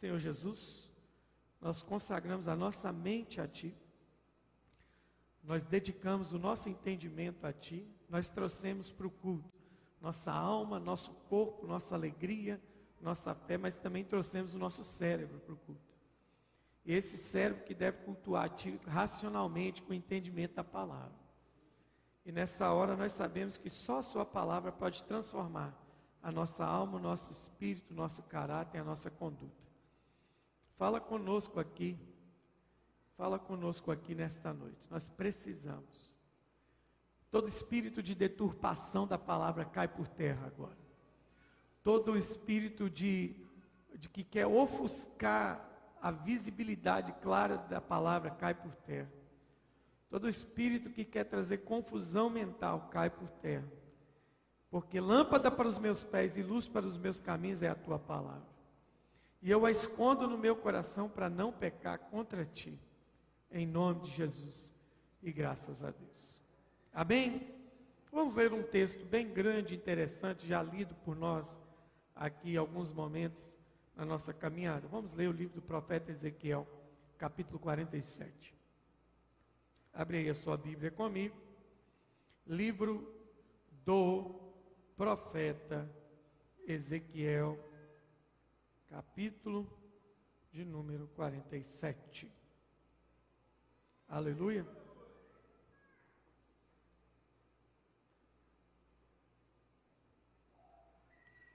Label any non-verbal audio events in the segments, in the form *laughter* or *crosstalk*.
Senhor Jesus, nós consagramos a nossa mente a Ti, nós dedicamos o nosso entendimento a Ti, nós trouxemos para o culto nossa alma, nosso corpo, nossa alegria, nossa fé, mas também trouxemos o nosso cérebro para o culto. Esse cérebro que deve cultuar Ti racionalmente, com o entendimento da palavra. E nessa hora nós sabemos que só a Sua palavra pode transformar a nossa alma, o nosso espírito, o nosso caráter, a nossa conduta. Fala conosco aqui, fala conosco aqui nesta noite. Nós precisamos. Todo espírito de deturpação da palavra cai por terra agora. Todo espírito de, de que quer ofuscar a visibilidade clara da palavra cai por terra. Todo espírito que quer trazer confusão mental cai por terra. Porque lâmpada para os meus pés e luz para os meus caminhos é a tua palavra. E eu a escondo no meu coração para não pecar contra ti. Em nome de Jesus. E graças a Deus. Amém? Vamos ler um texto bem grande, interessante, já lido por nós aqui alguns momentos na nossa caminhada. Vamos ler o livro do profeta Ezequiel, capítulo 47. Abre aí a sua Bíblia comigo. Livro do profeta Ezequiel, capítulo de número 47. Aleluia.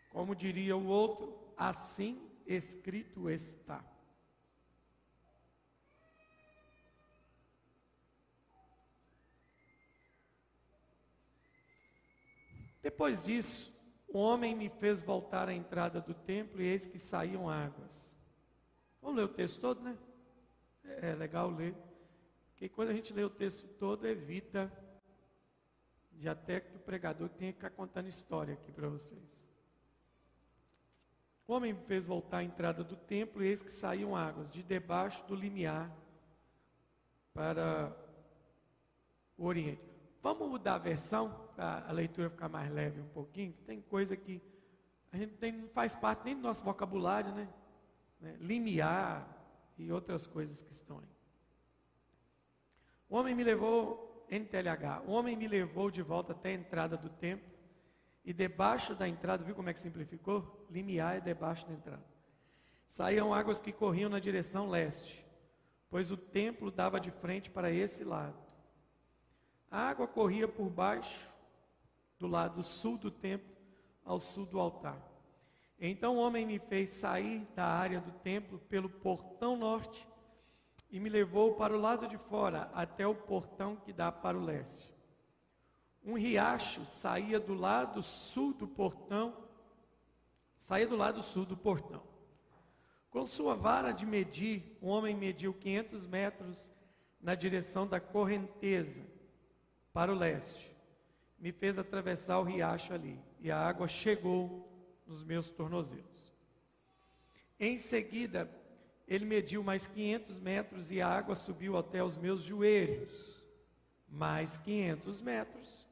Como diria o outro, assim escrito está. Depois disso, o homem me fez voltar à entrada do templo e eis que saíam águas. Vamos ler o texto todo, né? É, é legal ler. Porque quando a gente lê o texto todo, evita de até que o pregador tenha que ficar contando história aqui para vocês. O homem me fez voltar à entrada do templo e eis que saíam águas de debaixo do limiar para o oriente. Vamos mudar a versão para a leitura ficar mais leve um pouquinho? Tem coisa que a gente tem, não faz parte nem do nosso vocabulário, né? né? Limiar e outras coisas que estão aí. O homem me levou, NTLH, o homem me levou de volta até a entrada do templo e debaixo da entrada, viu como é que simplificou? Limiar é debaixo da entrada. Saíam águas que corriam na direção leste, pois o templo dava de frente para esse lado. A água corria por baixo, do lado sul do templo, ao sul do altar. Então o homem me fez sair da área do templo pelo portão norte e me levou para o lado de fora, até o portão que dá para o leste. Um riacho saía do lado sul do portão, saía do lado sul do portão. Com sua vara de medir, o homem mediu 500 metros na direção da correnteza para o leste. Me fez atravessar o riacho ali, e a água chegou nos meus tornozelos. Em seguida, ele mediu mais 500 metros e a água subiu até os meus joelhos. Mais 500 metros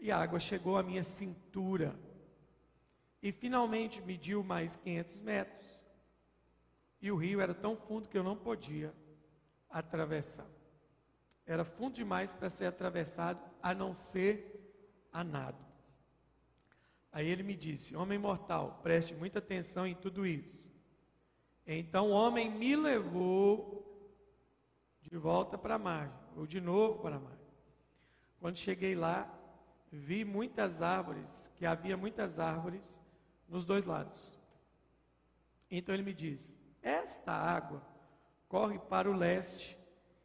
e a água chegou à minha cintura. E finalmente mediu mais 500 metros e o rio era tão fundo que eu não podia atravessar. Era fundo demais para ser atravessado, a não ser a nado. Aí ele me disse: Homem mortal, preste muita atenção em tudo isso. Então o homem me levou de volta para a margem, ou de novo para a margem. Quando cheguei lá, vi muitas árvores, que havia muitas árvores nos dois lados. Então ele me disse: Esta água corre para o leste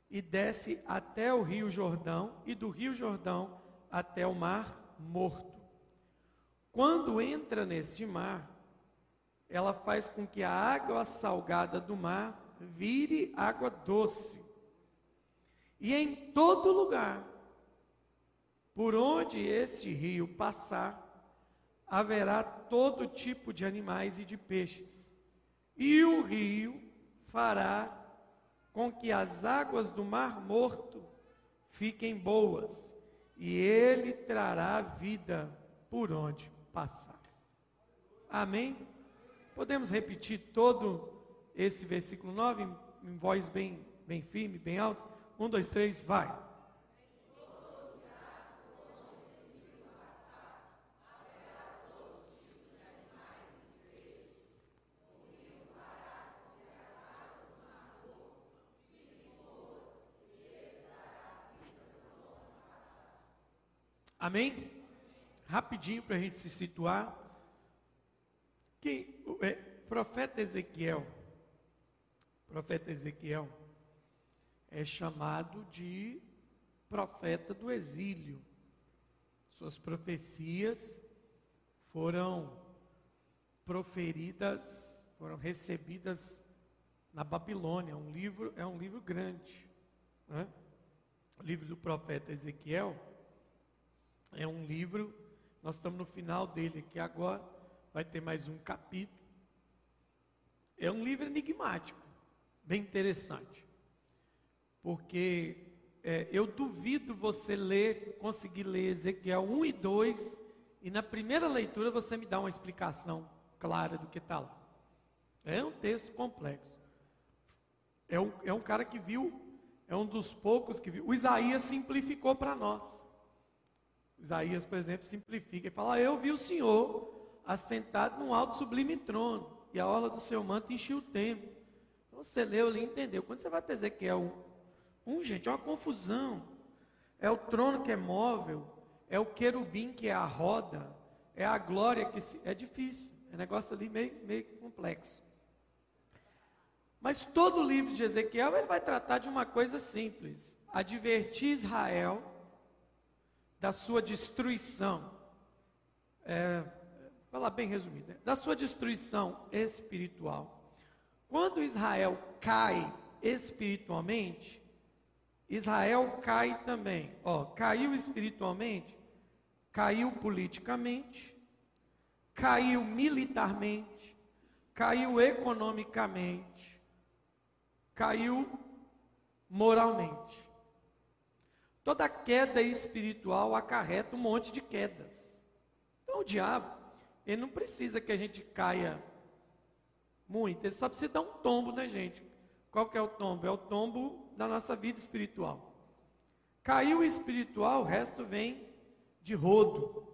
e desce até o rio Jordão, e do rio Jordão até o mar morto. Quando entra neste mar, ela faz com que a água salgada do mar vire água doce. E em todo lugar, por onde este rio passar, haverá todo tipo de animais e de peixes. E o rio fará com que as águas do mar morto fiquem boas, e ele trará vida por onde passar. Amém? Podemos repetir todo esse versículo 9 em, voz bem, bem firme, bem alta? Um, dois, três, vai. Amém? Rapidinho para a gente se situar. Que é, profeta Ezequiel, profeta Ezequiel é chamado de profeta do exílio. Suas profecias foram proferidas, foram recebidas na Babilônia. Um livro é um livro grande, né? O livro do profeta Ezequiel é um livro, nós estamos no final dele aqui agora, vai ter mais um capítulo. É um livro enigmático, bem interessante. Porque é, eu duvido você ler, conseguir ler Ezequiel 1 e 2, e na primeira leitura você me dá uma explicação clara do que está lá. É um texto complexo. É um, é um cara que viu, é um dos poucos que viu. O Isaías simplificou para nós. Isaías, por exemplo, simplifica e fala: ah, Eu vi o Senhor assentado num alto sublime trono, e a orla do seu manto encheu o templo. Então você leu ali e entendeu. Quando você vai para Ezequiel 1, um, gente, é uma confusão. É o trono que é móvel, é o querubim que é a roda, é a glória que se. É difícil, é um negócio ali meio, meio complexo. Mas todo o livro de Ezequiel ele vai tratar de uma coisa simples: advertir Israel da sua destruição. É, falar bem resumido, né? da sua destruição espiritual. Quando Israel cai espiritualmente, Israel cai também. Ó, caiu espiritualmente, caiu politicamente, caiu militarmente, caiu economicamente, caiu moralmente. Toda queda espiritual acarreta um monte de quedas. Então o diabo, ele não precisa que a gente caia muito, ele só precisa dar um tombo na gente. Qual que é o tombo? É o tombo da nossa vida espiritual. Caiu espiritual, o resto vem de rodo.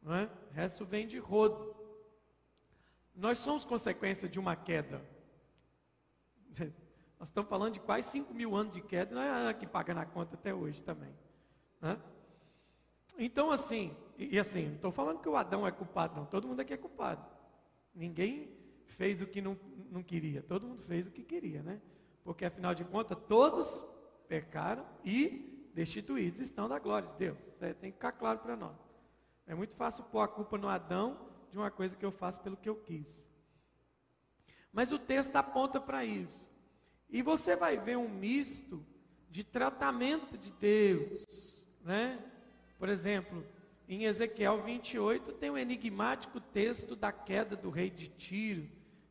Não é? O resto vem de rodo. Nós somos consequência de uma queda. *laughs* Nós estamos falando de quase 5 mil anos de queda, não é que paga na conta até hoje também. Né? Então, assim, e, e assim, não estou falando que o Adão é culpado, não. Todo mundo aqui é culpado. Ninguém fez o que não, não queria, todo mundo fez o que queria, né? Porque afinal de contas, todos pecaram e destituídos estão da glória de Deus. Isso tem que ficar claro para nós. É muito fácil pôr a culpa no Adão de uma coisa que eu faço pelo que eu quis. Mas o texto aponta para isso. E você vai ver um misto de tratamento de Deus, né? Por exemplo, em Ezequiel 28 tem um enigmático texto da queda do rei de Tiro,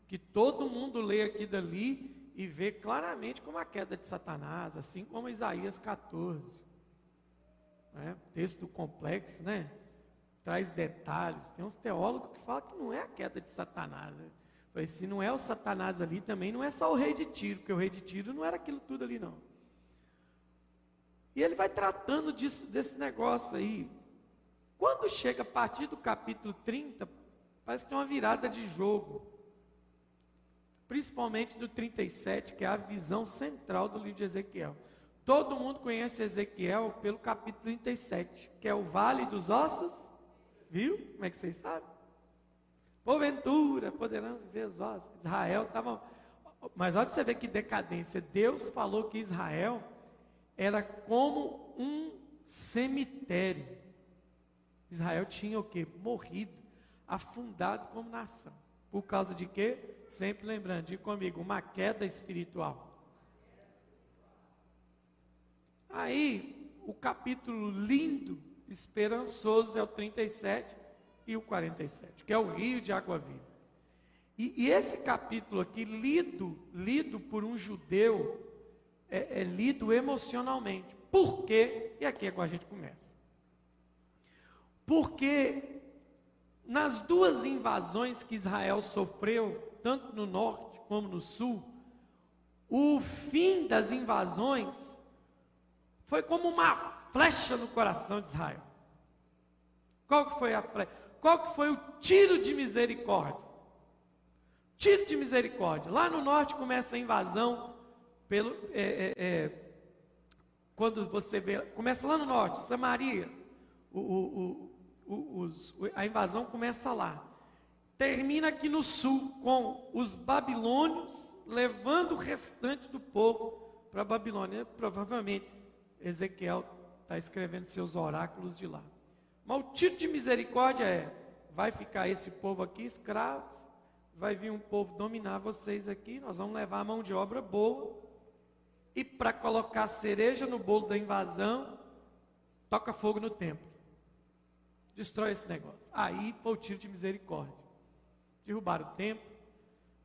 que todo mundo lê aqui dali e vê claramente como a queda de Satanás, assim como Isaías 14. Né? Texto complexo, né? Traz detalhes. Tem uns teólogos que falam que não é a queda de Satanás. Né? Falei, se não é o Satanás ali, também não é só o rei de Tiro, porque o rei de Tiro não era aquilo tudo ali, não. E ele vai tratando disso, desse negócio aí. Quando chega a partir do capítulo 30, parece que é uma virada de jogo. Principalmente do 37, que é a visão central do livro de Ezequiel. Todo mundo conhece Ezequiel pelo capítulo 37, que é o Vale dos Ossos. Viu? Como é que vocês sabem? Porventura poderão viver os ossos. Israel estava. Mas olha para você ver que decadência. Deus falou que Israel era como um cemitério. Israel tinha o que? Morrido, afundado como nação. Por causa de quê? Sempre lembrando, diga comigo, uma queda espiritual. Aí, o capítulo lindo, esperançoso é o 37 e o 47, que é o rio de água viva. E, e esse capítulo aqui, lido, lido por um judeu, é, é lido emocionalmente. Por quê? E aqui é quando a gente começa. Porque nas duas invasões que Israel sofreu, tanto no norte como no sul, o fim das invasões foi como uma flecha no coração de Israel. Qual que foi a flecha? Qual que foi o tiro de misericórdia? Tiro de misericórdia. Lá no norte começa a invasão pelo é, é, é, quando você vê, começa lá no norte, Samaria, o, o, o, os, a invasão começa lá. Termina aqui no sul com os babilônios levando o restante do povo para a Babilônia. Provavelmente Ezequiel está escrevendo seus oráculos de lá. Mas o título de misericórdia é: vai ficar esse povo aqui escravo, vai vir um povo dominar vocês aqui, nós vamos levar a mão de obra boa. E para colocar cereja no bolo da invasão, toca fogo no templo. Destrói esse negócio. Aí foi o tiro de misericórdia. Derrubaram o templo.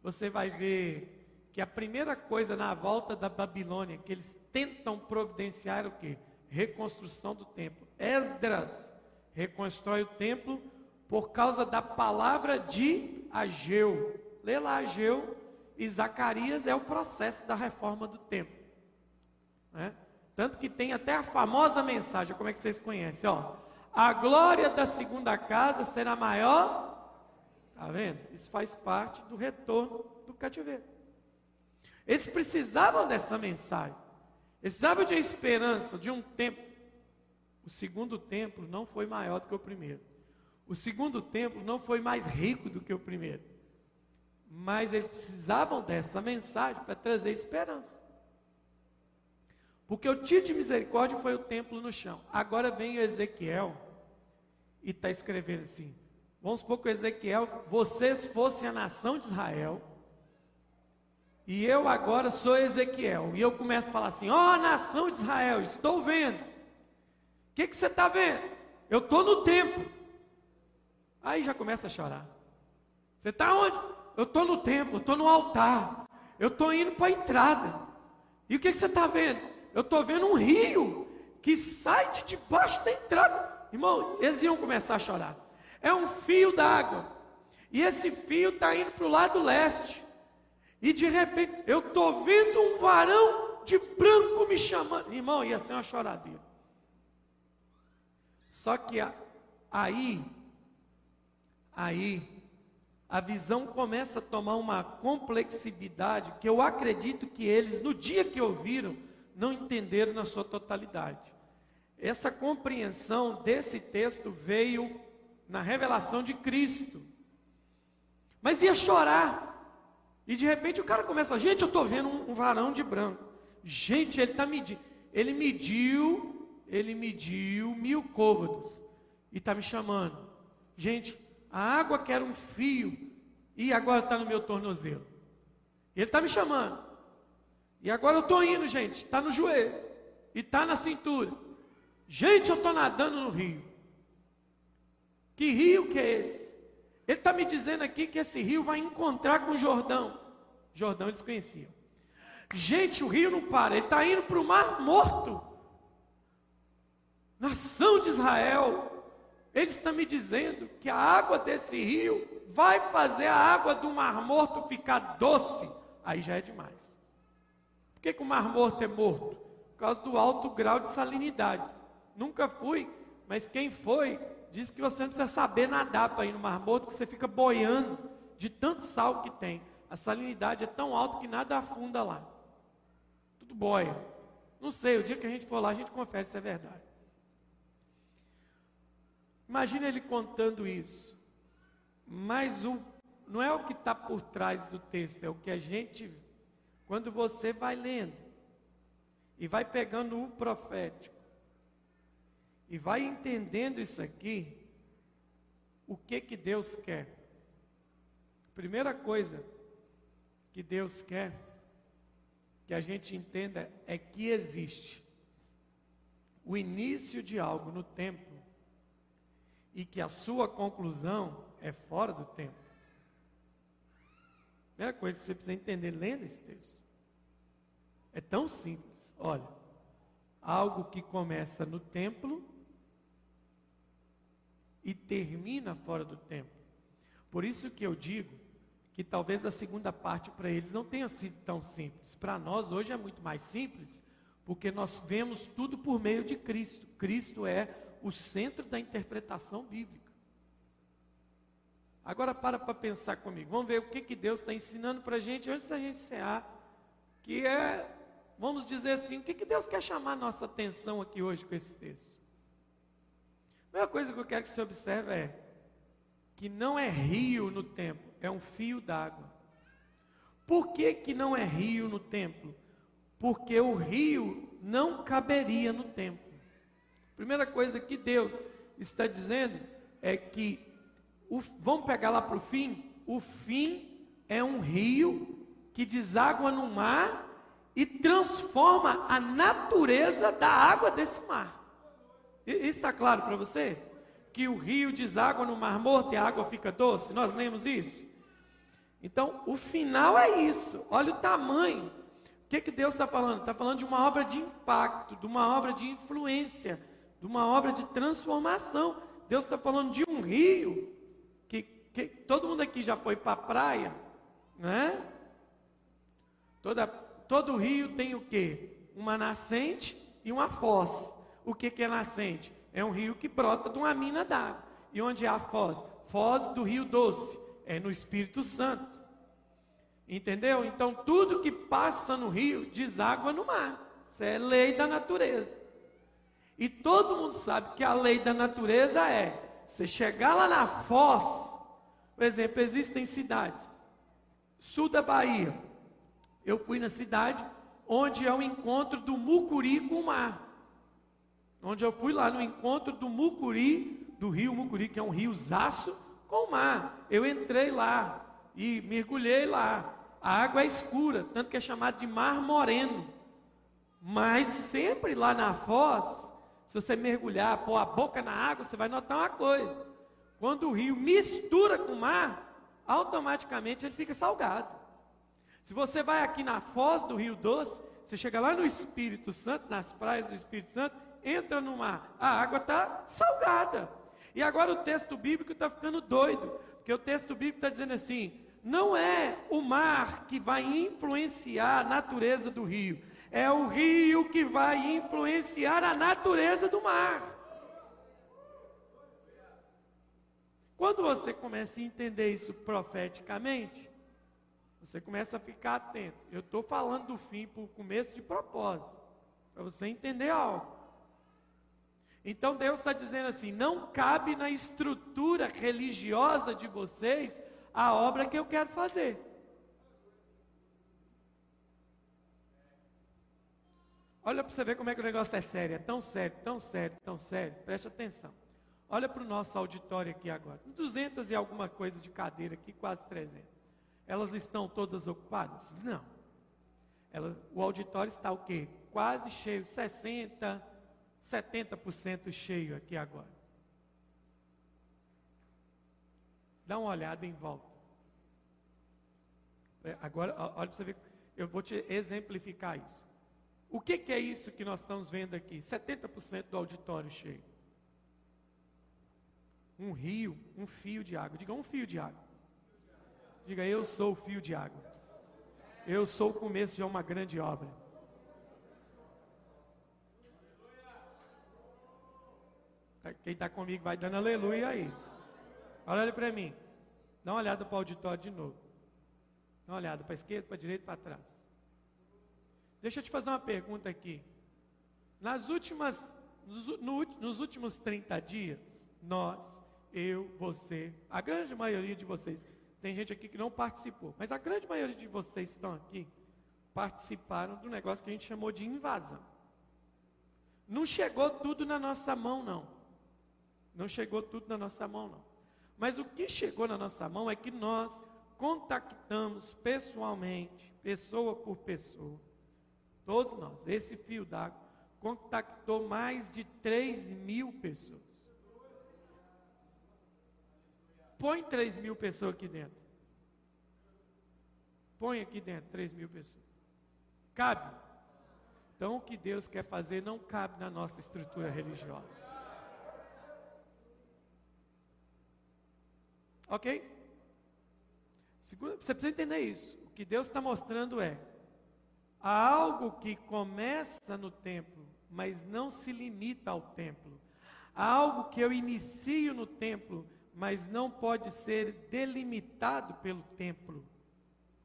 Você vai ver que a primeira coisa na volta da Babilônia que eles tentam providenciar é o que? Reconstrução do templo. Esdras reconstrói o templo por causa da palavra de Ageu. Lê lá Ageu e Zacarias é o processo da reforma do templo. Né? Tanto que tem até a famosa mensagem, como é que vocês conhecem? Ó, a glória da segunda casa será maior. Está vendo? Isso faz parte do retorno do cativeiro. Eles precisavam dessa mensagem. Eles precisavam de uma esperança, de um tempo. O segundo templo não foi maior do que o primeiro. O segundo templo não foi mais rico do que o primeiro. Mas eles precisavam dessa mensagem para trazer esperança. Porque o tiro de misericórdia foi o templo no chão. Agora vem o Ezequiel e está escrevendo assim: vamos supor que o Ezequiel, vocês fossem a nação de Israel, e eu agora sou Ezequiel, e eu começo a falar assim: ó oh, nação de Israel, estou vendo. O que, que você está vendo? Eu estou no templo. Aí já começa a chorar. Você está onde? Eu estou no templo, estou no altar, eu estou indo para a entrada. E o que, que você está vendo? Eu estou vendo um rio que sai de debaixo da entrada. Irmão, eles iam começar a chorar. É um fio d'água. E esse fio está indo para o lado leste. E de repente, eu estou vendo um varão de branco me chamando. Irmão, ia ser uma choradeira. Só que aí, aí, a visão começa a tomar uma complexidade que eu acredito que eles, no dia que ouviram, não entenderam na sua totalidade. Essa compreensão desse texto veio na revelação de Cristo. Mas ia chorar. E de repente o cara começa a falar, gente, eu estou vendo um, um, varão de branco. Gente, ele está medindo. Ele mediu, ele mediu mil côvados. E está me chamando. Gente, a água que era um fio, e agora está no meu tornozelo. Ele está me chamando. E agora eu estou indo, gente. Está no joelho. E está na cintura. Gente, eu estou nadando no rio. Que rio que é esse? Ele está me dizendo aqui que esse rio vai encontrar com o Jordão. Jordão eles conheciam. Gente, o rio não para, ele está indo para o mar morto. Nação de Israel, ele está me dizendo que a água desse rio vai fazer a água do mar morto ficar doce. Aí já é demais. Por que, que o mar morto é morto? Por causa do alto grau de salinidade. Nunca fui, mas quem foi diz que você não precisa saber nadar para ir no Mar Morto, porque você fica boiando de tanto sal que tem. A salinidade é tão alta que nada afunda lá. Tudo boia. Não sei, o dia que a gente for lá, a gente confere se é verdade. Imagina ele contando isso. Mas o, não é o que está por trás do texto, é o que a gente, quando você vai lendo e vai pegando o profético, e vai entendendo isso aqui, o que que Deus quer? Primeira coisa que Deus quer que a gente entenda é que existe o início de algo no tempo e que a sua conclusão é fora do tempo. Primeira coisa que você precisa entender lendo esse texto. É tão simples. Olha, algo que começa no templo e termina fora do tempo. Por isso que eu digo que talvez a segunda parte para eles não tenha sido tão simples. Para nós hoje é muito mais simples, porque nós vemos tudo por meio de Cristo. Cristo é o centro da interpretação bíblica. Agora para para pensar comigo. Vamos ver o que, que Deus está ensinando para a gente antes da gente encerrar. Que é, vamos dizer assim, o que, que Deus quer chamar a nossa atenção aqui hoje com esse texto. A primeira coisa que eu quero que você observe é que não é rio no templo, é um fio d'água. Por que, que não é rio no templo? Porque o rio não caberia no templo. Primeira coisa que Deus está dizendo é que o, vamos pegar lá para o fim? O fim é um rio que deságua no mar e transforma a natureza da água desse mar. Isso está claro para você? Que o rio deságua no mar morto e a água fica doce? Nós lemos isso? Então, o final é isso. Olha o tamanho. O que, que Deus está falando? Está falando de uma obra de impacto, de uma obra de influência, de uma obra de transformação. Deus está falando de um rio que, todo mundo aqui já foi para a praia, né? Toda, todo rio tem o quê? Uma nascente e uma foz. O que, que é nascente? É um rio que brota de uma mina d'água. E onde é a foz? Foz do rio doce. É no Espírito Santo. Entendeu? Então tudo que passa no rio deságua no mar. Isso é lei da natureza. E todo mundo sabe que a lei da natureza é: você chegar lá na foz, por exemplo, existem cidades, sul da Bahia. Eu fui na cidade onde é o encontro do Mucuri com o mar. Onde eu fui lá no encontro do Mucuri, do rio Mucuri, que é um rio zaço, com o mar. Eu entrei lá e mergulhei lá. A água é escura, tanto que é chamado de mar moreno. Mas sempre lá na foz, se você mergulhar, pôr a boca na água, você vai notar uma coisa. Quando o rio mistura com o mar, automaticamente ele fica salgado. Se você vai aqui na foz do Rio Doce, você chega lá no Espírito Santo, nas praias do Espírito Santo, entra no mar, a água está salgada. E agora o texto bíblico está ficando doido, porque o texto bíblico está dizendo assim: não é o mar que vai influenciar a natureza do rio, é o rio que vai influenciar a natureza do mar. Quando você começa a entender isso profeticamente, você começa a ficar atento. Eu estou falando do fim para o começo de propósito, para você entender algo. Então Deus está dizendo assim: não cabe na estrutura religiosa de vocês a obra que eu quero fazer. Olha para você ver como é que o negócio é sério, é tão sério, tão sério, tão sério. Preste atenção. Olha para o nosso auditório aqui agora. 200 e alguma coisa de cadeira aqui, quase 300. Elas estão todas ocupadas? Não. Elas, o auditório está o quê? Quase cheio, 60, 70% cheio aqui agora. Dá uma olhada em volta. É, agora, olha para você ver, eu vou te exemplificar isso. O que, que é isso que nós estamos vendo aqui? 70% do auditório cheio um rio, um fio de água. Diga um fio de água. Diga, eu sou o fio de água. Eu sou o começo de uma grande obra. Quem está comigo vai dando aleluia aí. Olha para mim. Dá uma olhada para o auditório de novo. Dá uma olhada para a esquerda, para a direita, para trás. Deixa eu te fazer uma pergunta aqui. Nas últimas, nos, no, nos últimos 30 dias, nós eu, você, a grande maioria de vocês. Tem gente aqui que não participou, mas a grande maioria de vocês que estão aqui participaram do negócio que a gente chamou de invasão. Não chegou tudo na nossa mão, não. Não chegou tudo na nossa mão, não. Mas o que chegou na nossa mão é que nós contactamos pessoalmente, pessoa por pessoa, todos nós, esse fio d'água, contactou mais de 3 mil pessoas. Põe 3 mil pessoas aqui dentro. Põe aqui dentro 3 mil pessoas. Cabe? Então, o que Deus quer fazer não cabe na nossa estrutura religiosa. Ok? Você precisa entender isso. O que Deus está mostrando é: há algo que começa no templo, mas não se limita ao templo. Há algo que eu inicio no templo, mas não pode ser delimitado pelo templo.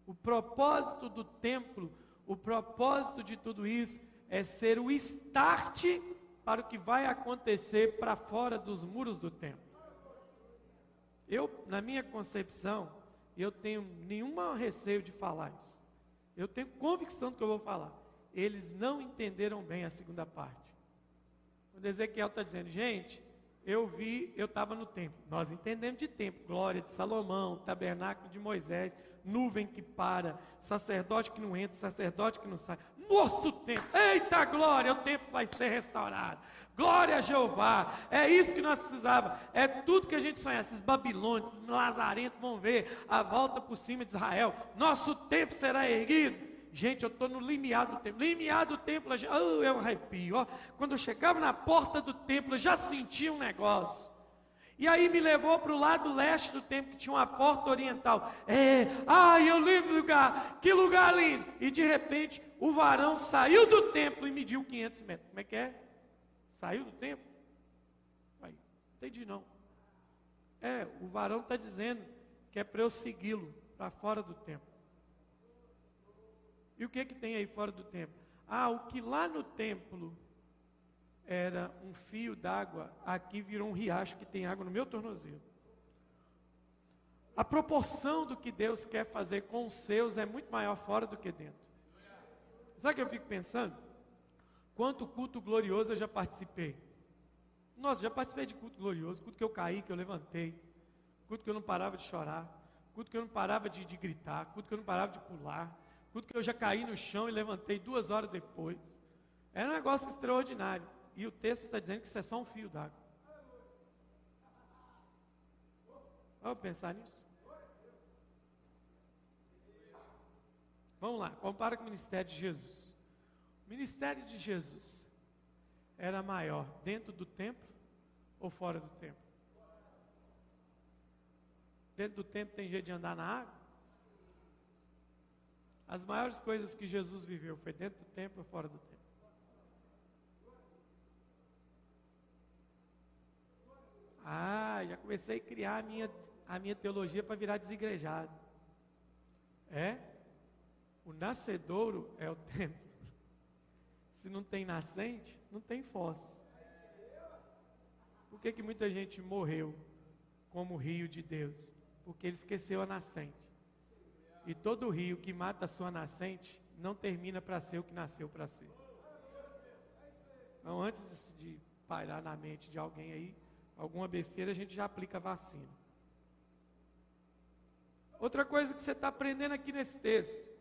O propósito do templo, o propósito de tudo isso é ser o start para o que vai acontecer para fora dos muros do templo. Eu, na minha concepção, eu tenho nenhuma receio de falar isso. Eu tenho convicção do que eu vou falar. Eles não entenderam bem a segunda parte. Quando Ezequiel está dizendo, gente, eu vi, eu estava no templo. Nós entendemos de tempo, glória de Salomão, tabernáculo de Moisés, nuvem que para, sacerdote que não entra, sacerdote que não sai. Nosso tempo, eita glória, o tempo vai ser restaurado. Glória a Jeová, é isso que nós precisávamos, é tudo que a gente sonha. Esses babilônios, esses lazarentos vão ver a volta por cima de Israel. Nosso tempo será erguido. Gente, eu estou no limiar do templo. Limiar do templo, oh, eu arrepio. Ó. Quando eu chegava na porta do templo, eu já sentia um negócio. E aí me levou para o lado leste do templo, que tinha uma porta oriental. É, ai, eu lembro do lugar, que lugar lindo. E de repente, o varão saiu do templo e mediu 500 metros. Como é que é? Saiu do templo? Aí, entendi não. É, o varão está dizendo que é para eu segui-lo para fora do templo. E o que que tem aí fora do templo? Ah, o que lá no templo era um fio d'água, aqui virou um riacho que tem água no meu tornozelo. A proporção do que Deus quer fazer com os seus é muito maior fora do que dentro. Sabe o que eu fico pensando? Quanto culto glorioso eu já participei. Nossa, já participei de culto glorioso, culto que eu caí, que eu levantei, culto que eu não parava de chorar, culto que eu não parava de, de gritar, culto que eu não parava de pular, tudo que eu já caí no chão e levantei duas horas depois. Era um negócio extraordinário. E o texto está dizendo que isso é só um fio d'água. Vamos pensar nisso? Vamos lá, compara com o ministério de Jesus. O ministério de Jesus era maior dentro do templo ou fora do templo? Dentro do templo tem jeito de andar na água? As maiores coisas que Jesus viveu foi dentro do templo ou fora do templo? Ah, já comecei a criar a minha, a minha teologia para virar desigrejado. É? O nascedouro é o templo. Se não tem nascente, não tem foz. Por que, que muita gente morreu como rio de Deus? Porque ele esqueceu a nascente. E todo rio que mata a sua nascente não termina para ser o que nasceu para ser. Então, antes de, de pairar na mente de alguém aí, alguma besteira, a gente já aplica vacina. Outra coisa que você está aprendendo aqui nesse texto.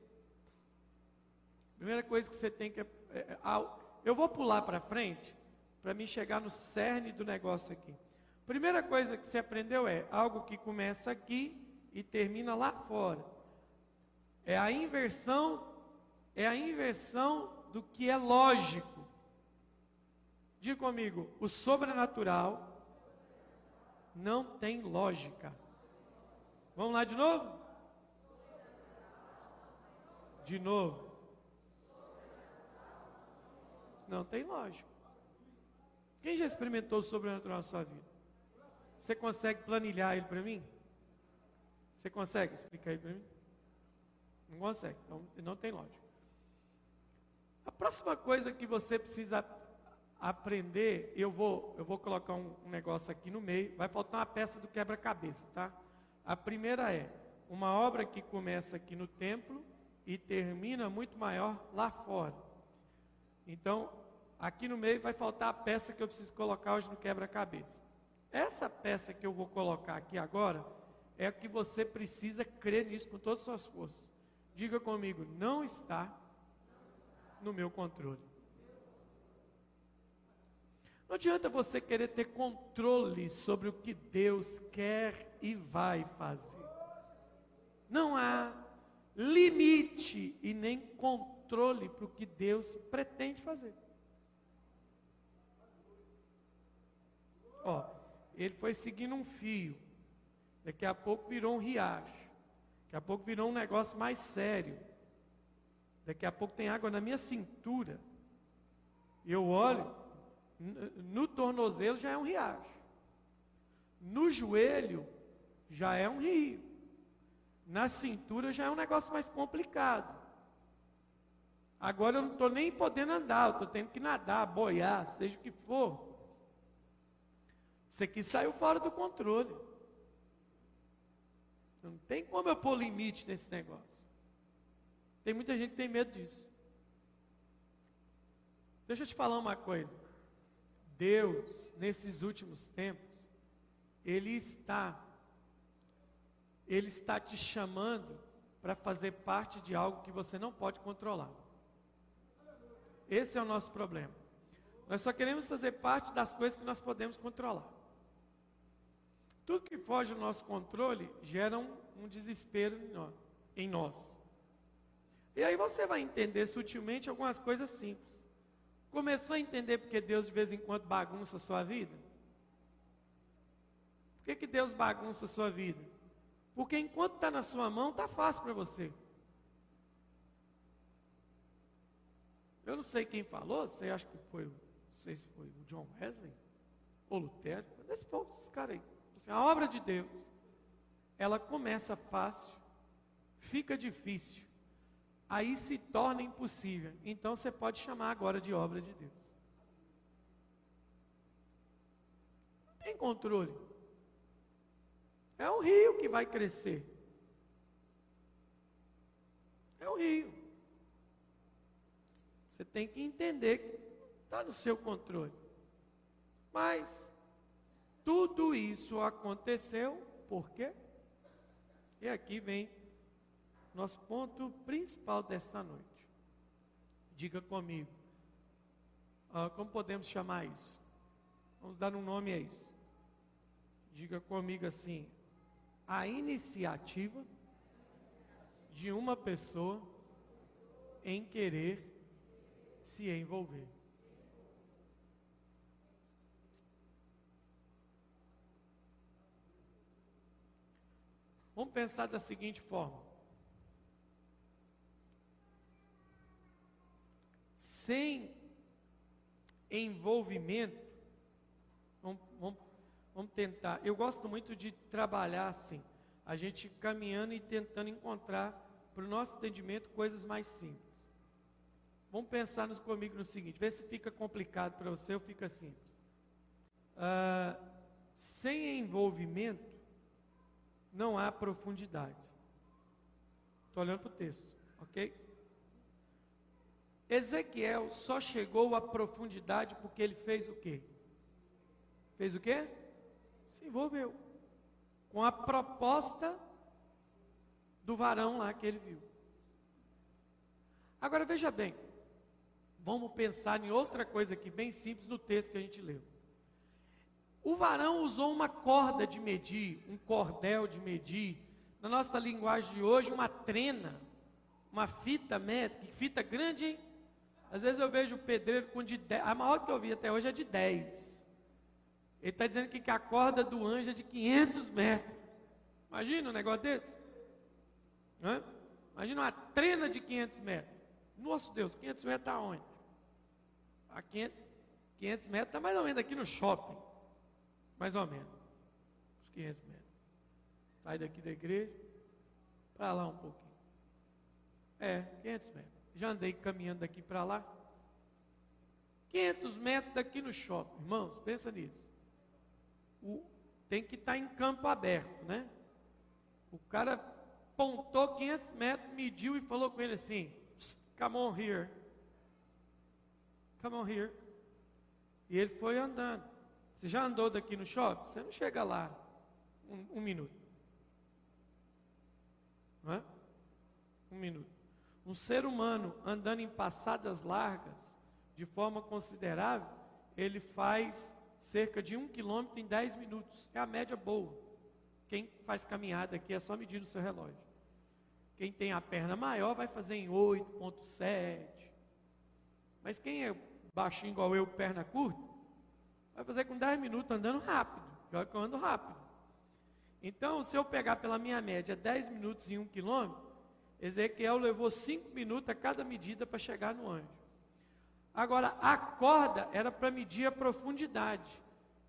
Primeira coisa que você tem que. É, é, eu vou pular para frente para me chegar no cerne do negócio aqui. Primeira coisa que você aprendeu é algo que começa aqui e termina lá fora. É a inversão, é a inversão do que é lógico. Diga comigo, o sobrenatural não tem lógica. Vamos lá de novo? De novo. Não tem lógica. Quem já experimentou o sobrenatural na sua vida? Você consegue planilhar ele para mim? Você consegue explicar ele para mim? Não consegue, então não tem lógica. A próxima coisa que você precisa aprender, eu vou, eu vou colocar um, um negócio aqui no meio, vai faltar uma peça do quebra-cabeça, tá? A primeira é uma obra que começa aqui no templo e termina muito maior lá fora. Então, aqui no meio vai faltar a peça que eu preciso colocar hoje no quebra-cabeça. Essa peça que eu vou colocar aqui agora é que você precisa crer nisso com todas as suas forças. Diga comigo, não está no meu controle. Não adianta você querer ter controle sobre o que Deus quer e vai fazer. Não há limite e nem controle para o que Deus pretende fazer. Ó, ele foi seguindo um fio, daqui a pouco virou um riacho. Daqui a pouco virou um negócio mais sério. Daqui a pouco tem água na minha cintura. Eu olho, no tornozelo já é um riacho. No joelho já é um rio. Na cintura já é um negócio mais complicado. Agora eu não estou nem podendo andar, eu estou tendo que nadar, boiar, seja o que for. Isso aqui saiu fora do controle. Não tem como eu pôr limite nesse negócio. Tem muita gente que tem medo disso. Deixa eu te falar uma coisa. Deus, nesses últimos tempos, Ele está, Ele está te chamando para fazer parte de algo que você não pode controlar. Esse é o nosso problema. Nós só queremos fazer parte das coisas que nós podemos controlar. Tudo que foge do nosso controle gera um, um desespero em nós. E aí você vai entender sutilmente algumas coisas simples. Começou a entender porque Deus de vez em quando bagunça a sua vida? Por que, que Deus bagunça a sua vida? Porque enquanto está na sua mão, está fácil para você. Eu não sei quem falou, você acha que foi, não sei se foi o John Wesley ou Lutero, desse povo, esses caras aí. Assim, a obra de Deus, ela começa fácil, fica difícil, aí se torna impossível. Então você pode chamar agora de obra de Deus. Não tem controle. É um rio que vai crescer. É um rio. Você tem que entender que está no seu controle. Mas tudo isso aconteceu por quê? E aqui vem nosso ponto principal desta noite. Diga comigo. Ah, como podemos chamar isso? Vamos dar um nome a isso. Diga comigo assim: a iniciativa de uma pessoa em querer se envolver. Vamos pensar da seguinte forma: sem envolvimento, vamos, vamos, vamos tentar. Eu gosto muito de trabalhar assim, a gente caminhando e tentando encontrar para o nosso entendimento coisas mais simples. Vamos pensar comigo no seguinte: vê se fica complicado para você ou fica simples. Uh, sem envolvimento, não há profundidade. Estou olhando para o texto, ok? Ezequiel só chegou à profundidade porque ele fez o quê? Fez o quê? Se envolveu com a proposta do varão lá que ele viu. Agora veja bem, Vamos pensar em outra coisa aqui, bem simples, no texto que a gente leu. O varão usou uma corda de medir, um cordel de medir. Na nossa linguagem de hoje, uma trena, uma fita métrica, fita grande, hein? Às vezes eu vejo o pedreiro com de 10, a maior que eu vi até hoje é de 10. Ele está dizendo que a corda do anjo é de 500 metros. Imagina um negócio desse? Imagina uma trena de 500 metros. Nosso Deus, 500 metros está onde? A 500, 500 metros, está mais ou menos aqui no shopping. Mais ou menos. Uns 500 metros. Sai daqui da igreja, para lá um pouquinho. É, 500 metros. Já andei caminhando daqui para lá. 500 metros daqui no shopping. Irmãos, pensa nisso. O, tem que estar tá em campo aberto, né? O cara pontou 500 metros, mediu e falou com ele assim: Come on here. Come on here. E ele foi andando. Você já andou daqui no shopping? Você não chega lá um, um minuto. Não é? Um minuto. Um ser humano andando em passadas largas, de forma considerável, ele faz cerca de um quilômetro em 10 minutos. É a média boa. Quem faz caminhada aqui é só medir no seu relógio. Quem tem a perna maior vai fazer em 8,7. Mas quem é baixinho igual eu, perna curta, vai fazer com 10 minutos andando rápido. Pior que eu ando rápido. Então, se eu pegar pela minha média 10 minutos em um quilômetro, Ezequiel levou 5 minutos a cada medida para chegar no anjo. Agora, a corda era para medir a profundidade.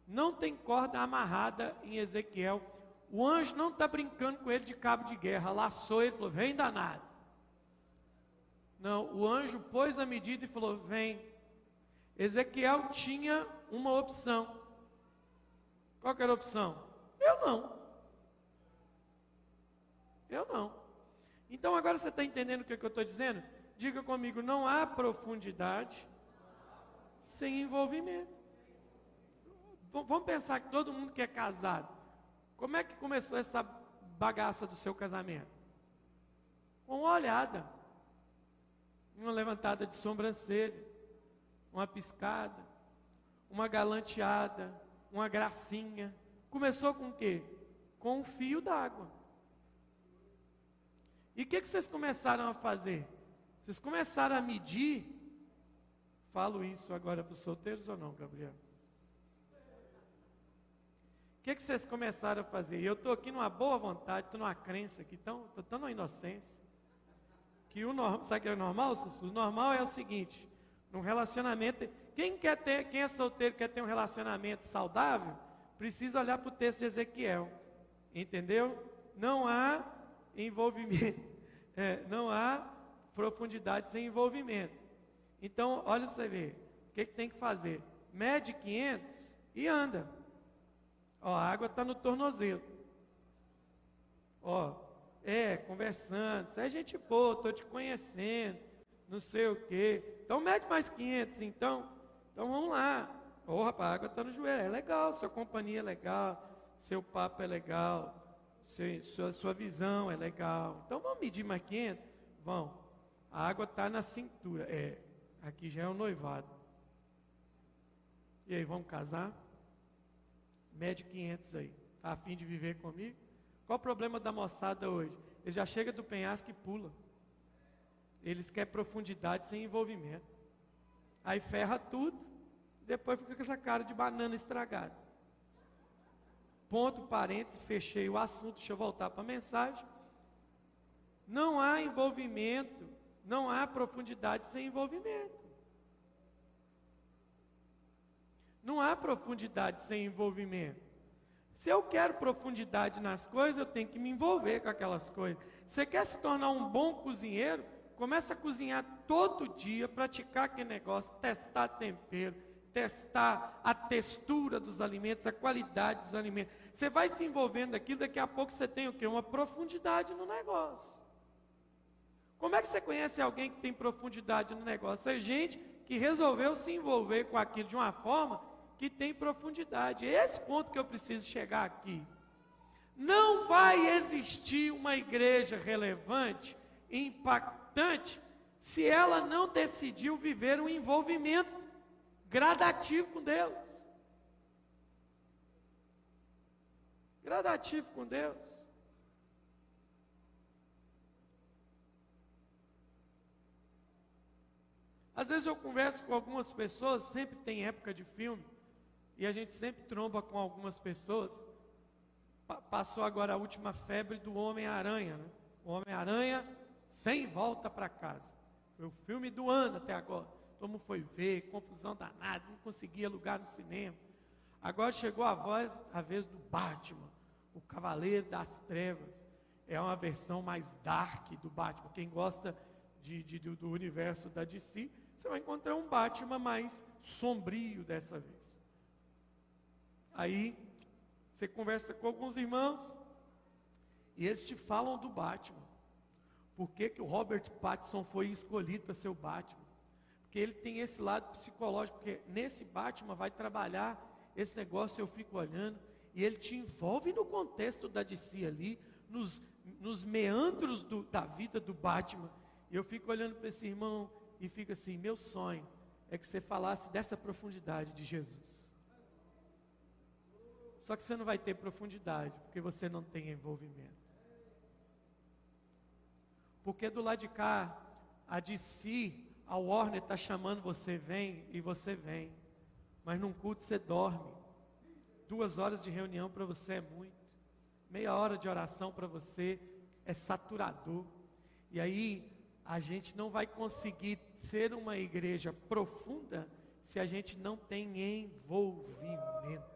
Não tem corda amarrada em Ezequiel. O anjo não está brincando com ele de cabo de guerra, laçou ele e falou: vem danado. Não, o anjo pôs a medida e falou: vem. Ezequiel tinha uma opção. Qual era a opção? Eu não. Eu não. Então agora você está entendendo o que, é que eu estou dizendo? Diga comigo: não há profundidade sem envolvimento. Vamos pensar que todo mundo que é casado, como é que começou essa bagaça do seu casamento? Com uma olhada, uma levantada de sobrancelha, uma piscada, uma galanteada, uma gracinha. Começou com o quê? Com um fio d'água. E o que, que vocês começaram a fazer? Vocês começaram a medir. Falo isso agora para os solteiros ou não, Gabriel? O que, que vocês começaram a fazer? Eu estou aqui numa boa vontade, estou numa crença aqui, estou tão numa inocência. Que o normal, sabe o que é normal, Sussu? O normal é o seguinte: num relacionamento, quem quer ter, quem é solteiro quer ter um relacionamento saudável, precisa olhar para o texto de Ezequiel. Entendeu? Não há envolvimento, *laughs* é, não há profundidade sem envolvimento. Então, olha você ver, o que, que tem que fazer? Mede 500 e anda. Ó, a água está no tornozelo. Ó, é, conversando, você é gente boa, estou te conhecendo, não sei o quê. Então mede mais 500, então. Então vamos lá. Ô, oh, rapaz, a água está no joelho. É legal, sua companhia é legal, seu papo é legal, seu, sua, sua visão é legal. Então vamos medir mais 500? Vão. A água está na cintura. É, aqui já é o noivado. E aí, vamos casar? Mede 500 aí. Está afim de viver comigo? Qual o problema da moçada hoje? Ele já chega do penhasco e pula. Eles querem profundidade sem envolvimento. Aí ferra tudo, depois fica com essa cara de banana estragada. Ponto, parênteses, fechei o assunto, deixa eu voltar para a mensagem. Não há envolvimento, não há profundidade sem envolvimento. Não há profundidade sem envolvimento. Se eu quero profundidade nas coisas, eu tenho que me envolver com aquelas coisas. Você quer se tornar um bom cozinheiro? Começa a cozinhar todo dia, praticar aquele negócio, testar tempero, testar a textura dos alimentos, a qualidade dos alimentos. Você vai se envolvendo aqui, daqui a pouco você tem o quê? Uma profundidade no negócio. Como é que você conhece alguém que tem profundidade no negócio? É gente que resolveu se envolver com aquilo de uma forma que tem profundidade. É esse ponto que eu preciso chegar aqui. Não vai existir uma igreja relevante, impactante, se ela não decidiu viver um envolvimento gradativo com Deus. Gradativo com Deus. Às vezes eu converso com algumas pessoas, sempre tem época de filme, e a gente sempre tromba com algumas pessoas. Pa passou agora a última febre do Homem-Aranha, né? O Homem-Aranha sem volta para casa. Foi o filme do ano até agora. Todo mundo foi ver, confusão danada, não conseguia lugar no cinema. Agora chegou a voz, a vez do Batman, o Cavaleiro das Trevas. É uma versão mais dark do Batman. Quem gosta de, de, do universo da DC, você vai encontrar um Batman mais sombrio dessa vez. Aí você conversa com alguns irmãos e eles te falam do Batman. Por que, que o Robert Pattinson foi escolhido para ser o Batman? Porque ele tem esse lado psicológico, porque nesse Batman vai trabalhar esse negócio, eu fico olhando, e ele te envolve no contexto da DC ali, nos, nos meandros do, da vida do Batman. E eu fico olhando para esse irmão e fico assim: meu sonho é que você falasse dessa profundidade de Jesus. Só que você não vai ter profundidade, porque você não tem envolvimento. Porque do lado de cá, a de si, a Warner está chamando você, vem, e você vem. Mas num culto você dorme. Duas horas de reunião para você é muito. meia hora de oração para você é saturador. E aí a gente não vai conseguir ser uma igreja profunda se a gente não tem envolvimento.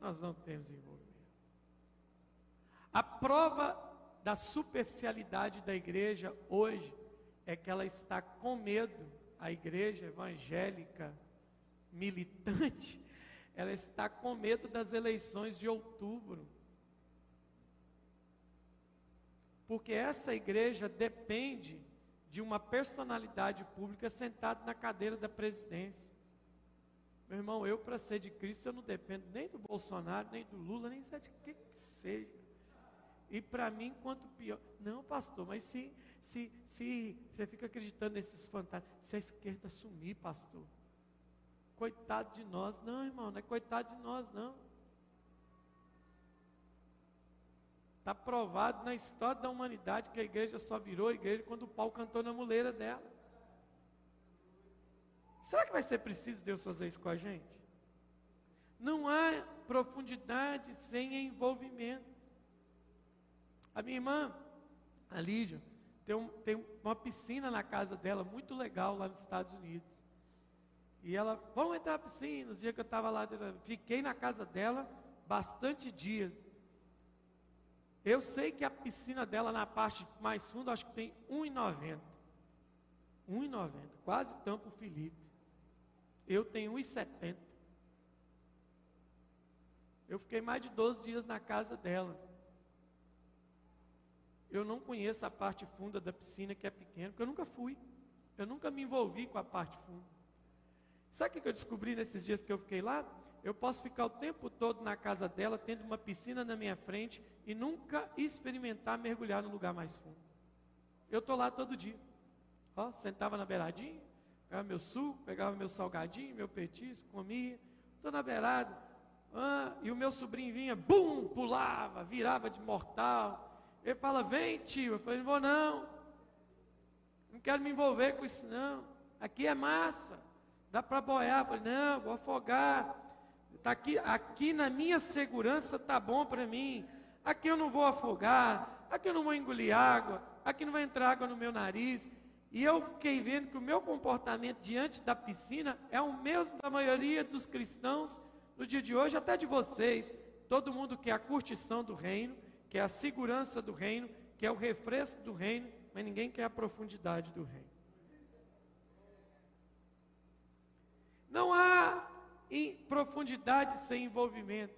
Nós não temos envolvimento. Prova da superficialidade da igreja hoje é que ela está com medo, a igreja evangélica militante, *laughs* ela está com medo das eleições de outubro. Porque essa igreja depende de uma personalidade pública sentada na cadeira da presidência. Meu irmão, eu para ser de Cristo, eu não dependo nem do Bolsonaro, nem do Lula, nem de quem que seja. E para mim, quanto pior. Não, pastor, mas se, se, se você fica acreditando nesses fantasmas, se a esquerda sumir, pastor, coitado de nós. Não, irmão, não é coitado de nós, não. Está provado na história da humanidade que a igreja só virou igreja quando o pau cantou na muleira dela. Será que vai ser preciso Deus fazer isso com a gente? Não há profundidade sem envolvimento. A minha irmã, a Lídia, tem, um, tem uma piscina na casa dela, muito legal lá nos Estados Unidos. E ela, vamos entrar na piscina. Os dias que eu estava lá, fiquei na casa dela bastante dias. Eu sei que a piscina dela na parte mais funda, acho que tem 1,90. 1,90, quase tampa o Felipe. Eu tenho 1,70. Eu fiquei mais de 12 dias na casa dela. Eu não conheço a parte funda da piscina, que é pequena, porque eu nunca fui. Eu nunca me envolvi com a parte funda. Sabe o que eu descobri nesses dias que eu fiquei lá? eu posso ficar o tempo todo na casa dela, tendo uma piscina na minha frente e nunca experimentar mergulhar no lugar mais fundo. Eu estou lá todo dia. Ó, sentava na beiradinha, pegava meu suco, pegava meu salgadinho, meu petisco, comia. Estou na beirada. Ah, e o meu sobrinho vinha, bum, pulava, virava de mortal. Ele fala, vem tio. Eu falei, não vou não. Não quero me envolver com isso não. Aqui é massa. Dá para boiar. Eu falei, não, vou afogar. Tá aqui, aqui na minha segurança tá bom para mim. Aqui eu não vou afogar, aqui eu não vou engolir água, aqui não vai entrar água no meu nariz. E eu fiquei vendo que o meu comportamento diante da piscina é o mesmo da maioria dos cristãos no dia de hoje, até de vocês. Todo mundo quer a curtição do reino, quer a segurança do reino, quer o refresco do reino, mas ninguém quer a profundidade do reino. Não há profundidade sem envolvimento.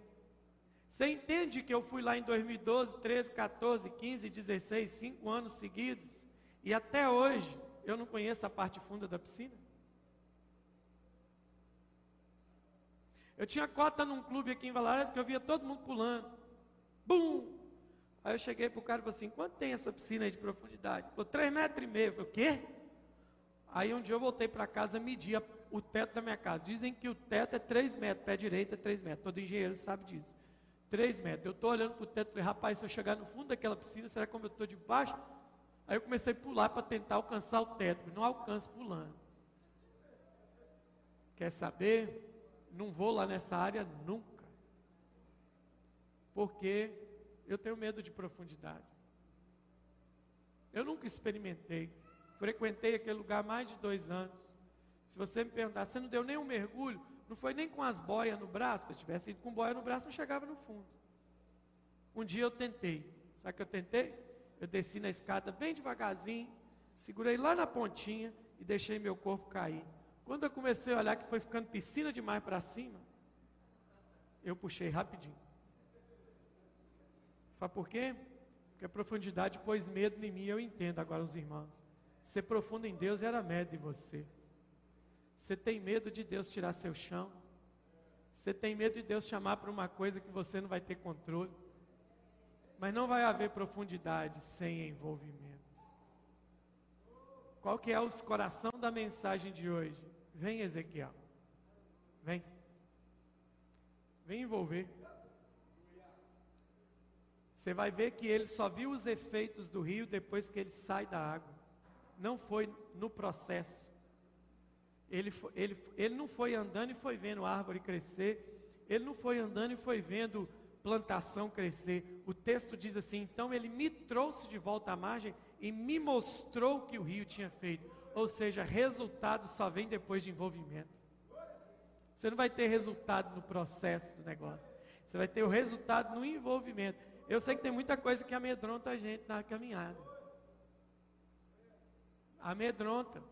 Você entende que eu fui lá em 2012, 13, 14, 15, 16, cinco anos seguidos, e até hoje eu não conheço a parte funda da piscina? Eu tinha cota num clube aqui em Valadares que eu via todo mundo pulando. Bum! Aí eu cheguei para o cara e falei assim, quanto tem essa piscina de profundidade? Falei, três metros e meio. Eu falei, o quê? Aí um dia eu voltei para casa, medi o teto da minha casa. Dizem que o teto é 3 metros, pé direito é 3 metros. Todo engenheiro sabe disso. 3 metros. Eu estou olhando para o teto e falei, rapaz, se eu chegar no fundo daquela piscina, será como eu estou de baixo? Aí eu comecei a pular para tentar alcançar o teto. Não alcanço pulando. Quer saber? Não vou lá nessa área nunca. Porque eu tenho medo de profundidade. Eu nunca experimentei. Frequentei aquele lugar mais de dois anos. Se você me perguntar, você não deu nenhum mergulho, não foi nem com as boias no braço, se tivesse ido com boia no braço, não chegava no fundo. Um dia eu tentei. Sabe o que eu tentei? Eu desci na escada bem devagarzinho, segurei lá na pontinha e deixei meu corpo cair. Quando eu comecei a olhar que foi ficando piscina demais para cima, eu puxei rapidinho. Sabe por quê? Porque a profundidade pôs medo em mim, eu entendo agora os irmãos. Ser profundo em Deus era medo de você. Você tem medo de Deus tirar seu chão? Você tem medo de Deus chamar para uma coisa que você não vai ter controle? Mas não vai haver profundidade sem envolvimento. Qual que é o coração da mensagem de hoje? Vem Ezequiel. Vem. Vem envolver. Você vai ver que ele só viu os efeitos do rio depois que ele sai da água. Não foi no processo. Ele, ele, ele não foi andando e foi vendo a árvore crescer Ele não foi andando e foi vendo plantação crescer. O texto diz assim: então ele me trouxe de volta à margem e me mostrou o que o rio tinha feito. Ou seja, resultado só vem depois de envolvimento. Você não vai ter resultado no processo do negócio. Você vai ter o resultado no envolvimento. Eu sei que tem muita coisa que amedronta a gente na caminhada. Amedronta.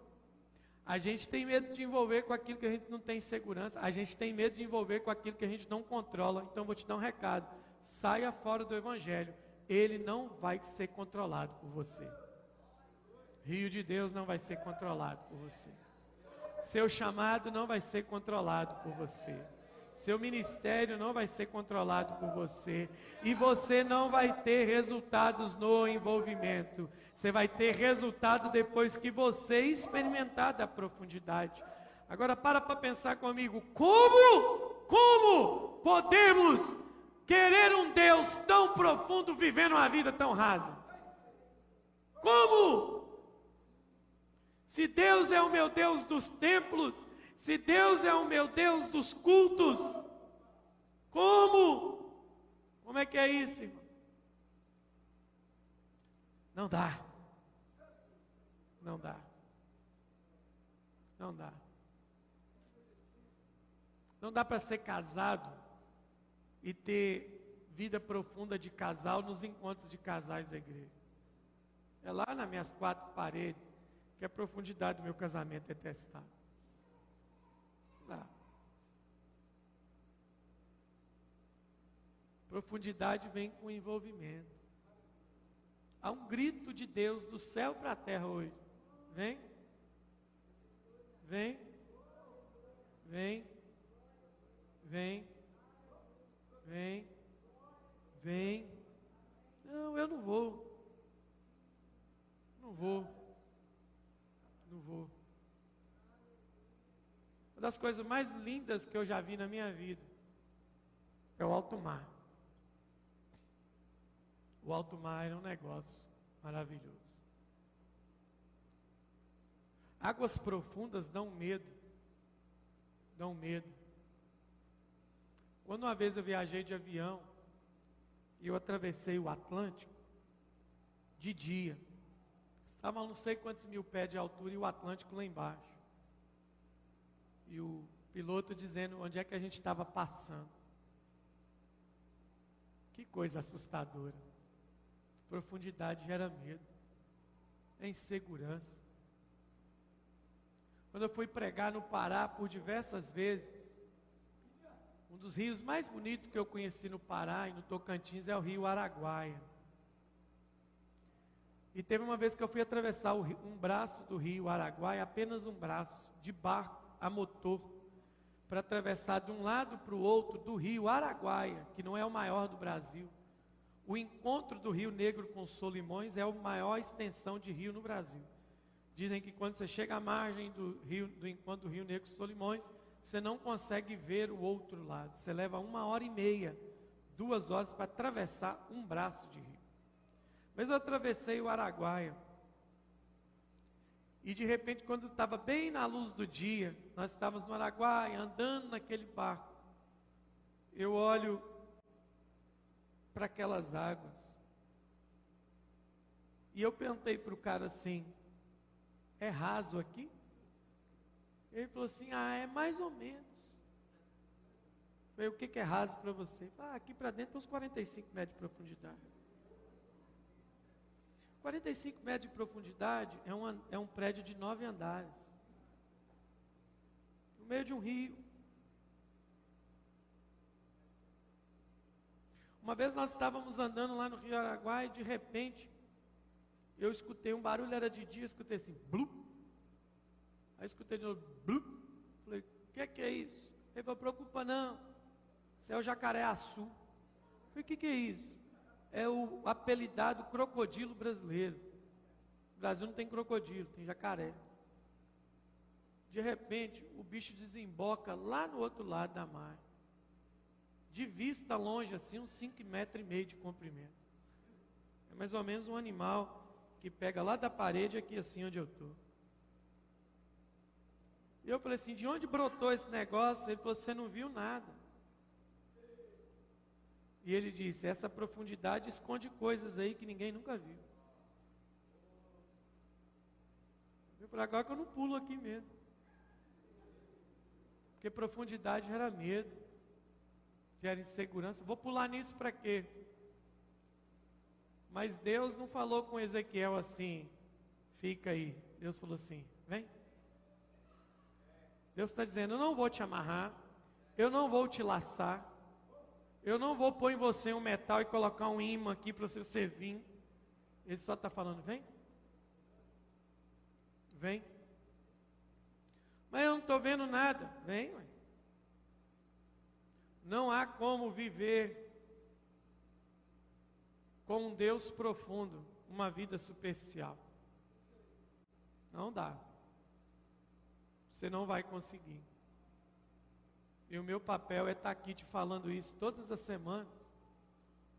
A gente tem medo de envolver com aquilo que a gente não tem segurança. A gente tem medo de envolver com aquilo que a gente não controla. Então vou te dar um recado. Saia fora do evangelho. Ele não vai ser controlado por você. Rio de Deus não vai ser controlado por você. Seu chamado não vai ser controlado por você. Seu ministério não vai ser controlado por você. E você não vai ter resultados no envolvimento. Você vai ter resultado depois que você experimentar da profundidade. Agora para para pensar comigo, como? Como podemos querer um Deus tão profundo vivendo uma vida tão rasa? Como? Se Deus é o meu Deus dos templos, se Deus é o meu Deus dos cultos, como? Como é que é isso, irmão? Não dá. Não dá. Não dá. Não dá para ser casado e ter vida profunda de casal nos encontros de casais da igreja. É lá nas minhas quatro paredes que a profundidade do meu casamento é testada. Dá. Profundidade vem com envolvimento. Há um grito de Deus do céu para a terra hoje. Vem. Vem. Vem. Vem. Vem. Vem. Não, eu não vou. Não vou. Não vou. Das coisas mais lindas que eu já vi na minha vida é o alto mar. O alto mar é um negócio maravilhoso. Águas profundas dão medo. Dão medo. Quando uma vez eu viajei de avião e eu atravessei o Atlântico de dia. Estava a não sei quantos mil pés de altura e o Atlântico lá embaixo. E o piloto dizendo onde é que a gente estava passando. Que coisa assustadora. Profundidade gera medo, é insegurança. Quando eu fui pregar no Pará por diversas vezes, um dos rios mais bonitos que eu conheci no Pará e no Tocantins é o rio Araguaia. E teve uma vez que eu fui atravessar um braço do rio Araguaia, apenas um braço, de barco a motor, para atravessar de um lado para o outro do rio Araguaia, que não é o maior do Brasil. O encontro do Rio Negro com Solimões é a maior extensão de rio no Brasil. Dizem que quando você chega à margem do rio, do encontro do Rio Negro com Solimões, você não consegue ver o outro lado. Você leva uma hora e meia, duas horas para atravessar um braço de rio. Mas eu atravessei o Araguaia. E de repente, quando estava bem na luz do dia, nós estávamos no Araguaia, andando naquele barco. Eu olho para aquelas águas. E eu perguntei para o cara assim: é raso aqui? Ele falou assim: ah, é mais ou menos. Eu falei, o que, que é raso para você? Ah, aqui para dentro uns 45 metros de profundidade. 45 metros de profundidade é um, é um prédio de nove andares. No meio de um rio. Uma vez nós estávamos andando lá no Rio Araguai e de repente eu escutei um barulho, era de dia, escutei assim, blu. Aí escutei de novo, blu. Falei, o que, que é isso? Ele falou, preocupa não, isso é o jacaré-açu. Falei, o que, que é isso? É o apelidado crocodilo brasileiro. O Brasil não tem crocodilo, tem jacaré. De repente, o bicho desemboca lá no outro lado da mar de vista longe, assim, uns 5 metros e meio de comprimento. É mais ou menos um animal que pega lá da parede aqui assim onde eu estou. E eu falei assim, de onde brotou esse negócio? Ele falou, você não viu nada. E ele disse: essa profundidade esconde coisas aí que ninguém nunca viu. Eu falei, agora que eu não pulo aqui mesmo. Porque profundidade gera medo, gera insegurança. Vou pular nisso para quê? Mas Deus não falou com Ezequiel assim, fica aí. Deus falou assim: vem. Deus está dizendo: eu não vou te amarrar, eu não vou te laçar, eu não vou pôr em você um metal e colocar um imã aqui para você vir. Ele só está falando: vem. Vem. Mas eu não estou vendo nada. Vem. Não há como viver com um Deus profundo, uma vida superficial. Não dá. Você não vai conseguir. E o meu papel é estar aqui te falando isso todas as semanas,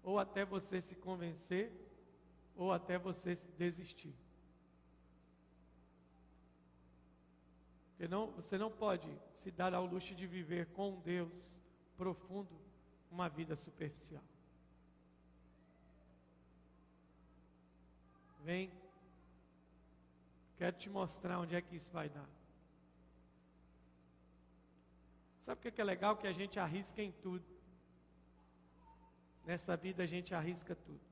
ou até você se convencer, ou até você desistir. Porque não, você não pode se dar ao luxo de viver com um Deus profundo uma vida superficial. Vem. Quero te mostrar onde é que isso vai dar. Sabe o que é legal? Que a gente arrisca em tudo. Nessa vida a gente arrisca tudo.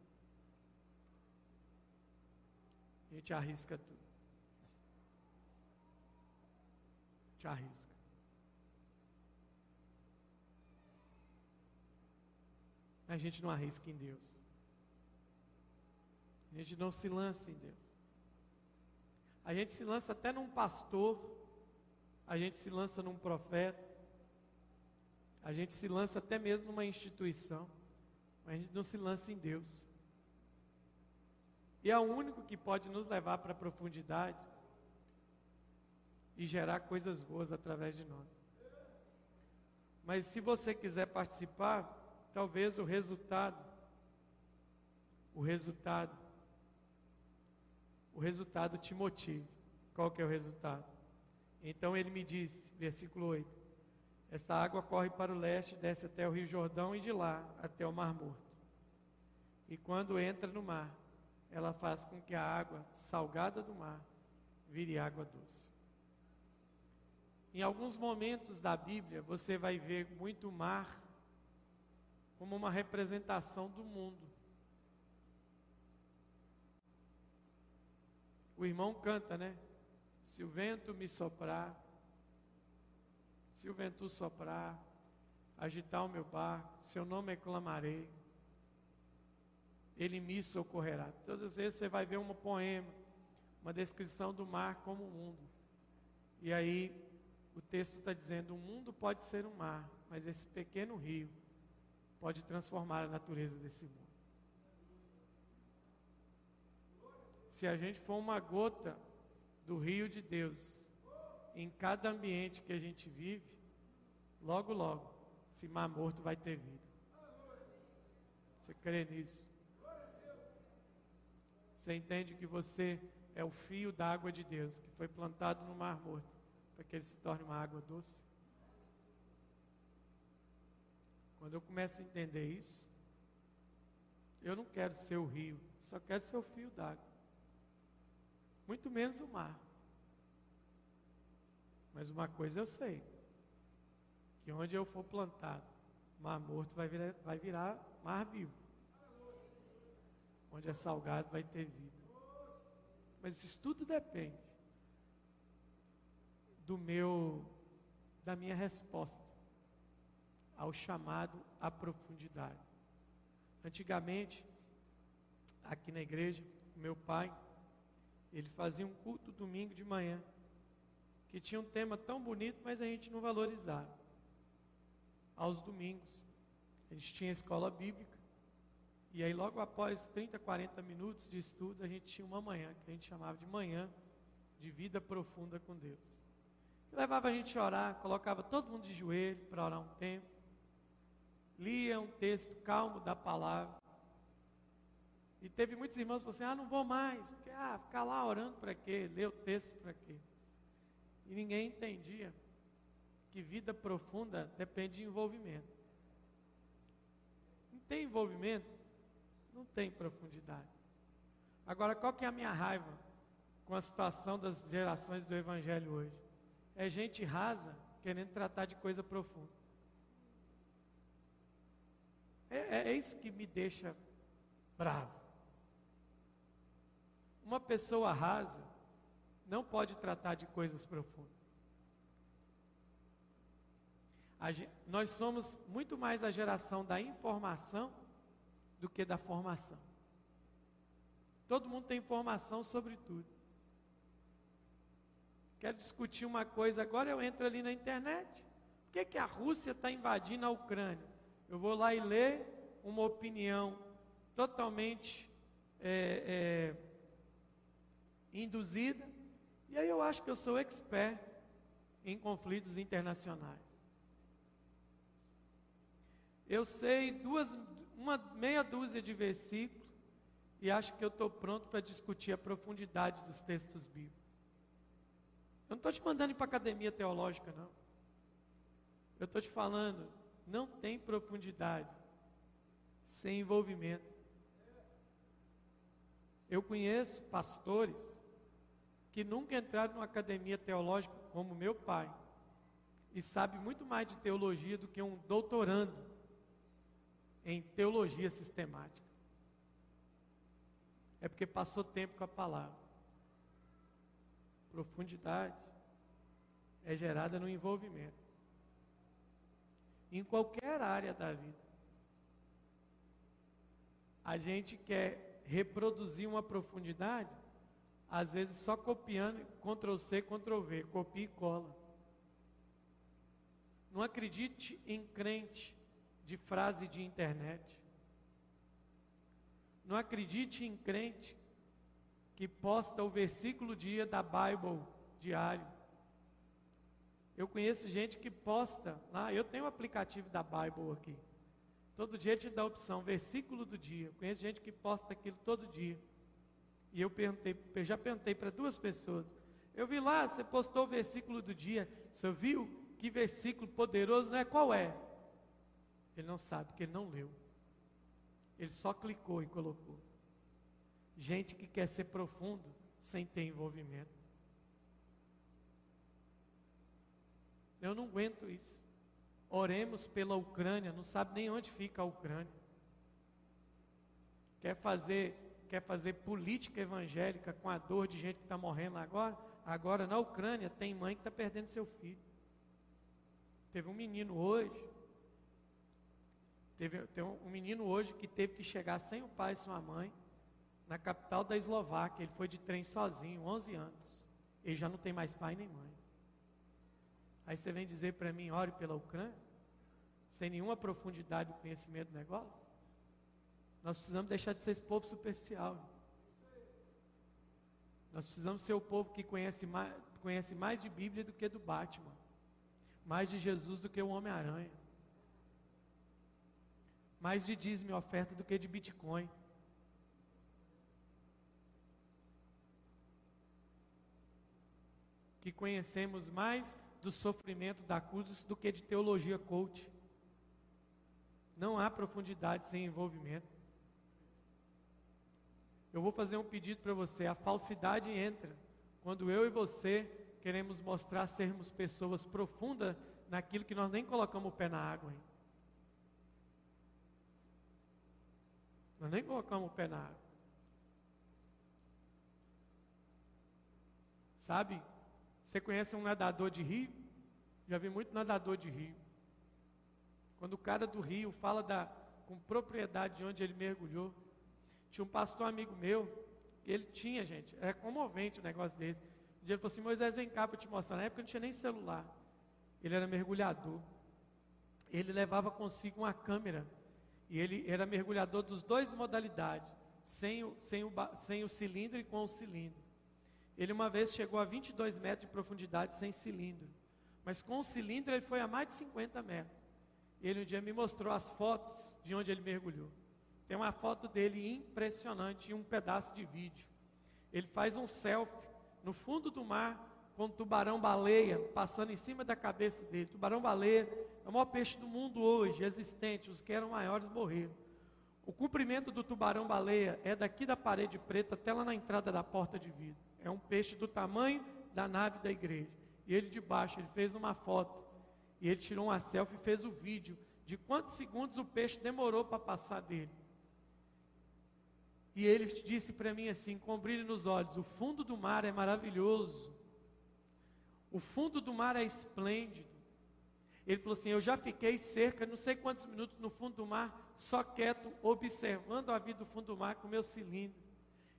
A gente arrisca tudo. A gente arrisca. A gente não arrisca em Deus. A gente não se lança em Deus. A gente se lança até num pastor, a gente se lança num profeta, a gente se lança até mesmo numa instituição, mas a gente não se lança em Deus. E é o único que pode nos levar para a profundidade e gerar coisas boas através de nós. Mas se você quiser participar, talvez o resultado, o resultado o resultado te motive. Qual que é o resultado? Então ele me disse, versículo 8: Esta água corre para o leste, desce até o Rio Jordão e de lá até o Mar Morto. E quando entra no mar, ela faz com que a água salgada do mar vire água doce. Em alguns momentos da Bíblia, você vai ver muito mar como uma representação do mundo. O irmão canta, né? Se o vento me soprar, se o vento soprar, agitar o meu barco, seu nome clamarei, ele me socorrerá. Todas as vezes você vai ver um poema, uma descrição do mar como um mundo. E aí o texto está dizendo: o mundo pode ser um mar, mas esse pequeno rio pode transformar a natureza desse mundo. se a gente for uma gota do rio de Deus em cada ambiente que a gente vive, logo, logo, esse mar morto vai ter vida. Você crê nisso? Você entende que você é o fio da água de Deus que foi plantado no mar morto para que ele se torne uma água doce? Quando eu começo a entender isso, eu não quero ser o rio, só quero ser o fio d'água muito menos o mar. Mas uma coisa eu sei: que onde eu for plantado, mar morto vai virar, vai virar mar vivo. Onde é salgado vai ter vida. Mas isso tudo depende do meu, da minha resposta ao chamado à profundidade. Antigamente, aqui na igreja, meu pai ele fazia um culto domingo de manhã, que tinha um tema tão bonito, mas a gente não valorizava. Aos domingos, a gente tinha escola bíblica, e aí logo após 30, 40 minutos de estudo, a gente tinha uma manhã, que a gente chamava de manhã de vida profunda com Deus. Que levava a gente a orar, colocava todo mundo de joelho para orar um tempo, lia um texto calmo da palavra, e teve muitos irmãos que falaram assim: ah, não vou mais, porque ah, ficar lá orando para quê? Ler o texto para quê? E ninguém entendia que vida profunda depende de envolvimento. tem envolvimento, não tem profundidade. Agora, qual que é a minha raiva com a situação das gerações do Evangelho hoje? É gente rasa querendo tratar de coisa profunda. É, é, é isso que me deixa bravo. Uma pessoa rasa não pode tratar de coisas profundas. Nós somos muito mais a geração da informação do que da formação. Todo mundo tem informação sobre tudo. Quero discutir uma coisa agora, eu entro ali na internet. Por que, que a Rússia está invadindo a Ucrânia? Eu vou lá e ler uma opinião totalmente é, é, induzida, e aí eu acho que eu sou expert em conflitos internacionais. Eu sei duas, uma meia dúzia de versículos e acho que eu estou pronto para discutir a profundidade dos textos bíblicos. Eu não estou te mandando para academia teológica, não. Eu estou te falando, não tem profundidade sem envolvimento. Eu conheço pastores que nunca entraram numa academia teológica como meu pai e sabe muito mais de teologia do que um doutorando em teologia sistemática. É porque passou tempo com a palavra. Profundidade é gerada no envolvimento. Em qualquer área da vida. A gente quer reproduzir uma profundidade, às vezes só copiando, Ctrl C, Ctrl V, copia e cola. Não acredite em crente de frase de internet. Não acredite em crente que posta o versículo dia da Bible diário. Eu conheço gente que posta lá, eu tenho o um aplicativo da Bible aqui. Todo dia te dá a opção, versículo do dia. Eu conheço gente que posta aquilo todo dia. E eu perguntei, eu já perguntei para duas pessoas. Eu vi lá, você postou o versículo do dia. Você viu que versículo poderoso, não é? Qual é? Ele não sabe, porque ele não leu. Ele só clicou e colocou. Gente que quer ser profundo sem ter envolvimento. Eu não aguento isso. Oremos pela Ucrânia, não sabe nem onde fica a Ucrânia. Quer fazer, quer fazer política evangélica com a dor de gente que está morrendo agora? Agora na Ucrânia tem mãe que está perdendo seu filho. Teve um menino hoje Teve, tem um, menino hoje que teve que chegar sem o pai e sua mãe na capital da Eslováquia. Ele foi de trem sozinho, 11 anos. Ele já não tem mais pai nem mãe. Aí você vem dizer para mim, ore pela Ucrânia, sem nenhuma profundidade de conhecimento do negócio? Nós precisamos deixar de ser esse povo superficial. Nós precisamos ser o povo que conhece mais, conhece mais de Bíblia do que do Batman, mais de Jesus do que o Homem-Aranha mais de dízimo e oferta do que de Bitcoin. Que conhecemos mais do sofrimento da cruz do que de teologia coach. Não há profundidade sem envolvimento. Eu vou fazer um pedido para você. A falsidade entra quando eu e você queremos mostrar sermos pessoas profundas naquilo que nós nem colocamos o pé na água. Hein? Nós nem colocamos o pé na água. Sabe? Você conhece um nadador de rio? Já vi muito nadador de rio. Quando o cara do rio fala da, com propriedade de onde ele mergulhou. Tinha um pastor amigo meu, ele tinha, gente, é comovente o negócio desse. Um dia ele falou assim: Moisés, vem cá para te mostrar. Na época não tinha nem celular. Ele era mergulhador. Ele levava consigo uma câmera e ele era mergulhador dos dois modalidades, sem o, sem, o, sem o cilindro e com o cilindro. Ele uma vez chegou a 22 metros de profundidade sem cilindro. Mas com o cilindro ele foi a mais de 50 metros. Ele um dia me mostrou as fotos de onde ele mergulhou. Tem uma foto dele impressionante e um pedaço de vídeo. Ele faz um selfie no fundo do mar com tubarão-baleia passando em cima da cabeça dele. Tubarão-baleia é o maior peixe do mundo hoje, existente. Os que eram maiores morreram. O comprimento do tubarão-baleia é daqui da parede preta até lá na entrada da porta de vidro. É um peixe do tamanho da nave da igreja. E ele de baixo, ele fez uma foto. E ele tirou uma selfie e fez o vídeo de quantos segundos o peixe demorou para passar dele. E ele disse para mim assim, com brilho nos olhos: o fundo do mar é maravilhoso. O fundo do mar é esplêndido. Ele falou assim: Eu já fiquei cerca, não sei quantos minutos no fundo do mar, só quieto, observando a vida do fundo do mar com meu cilindro.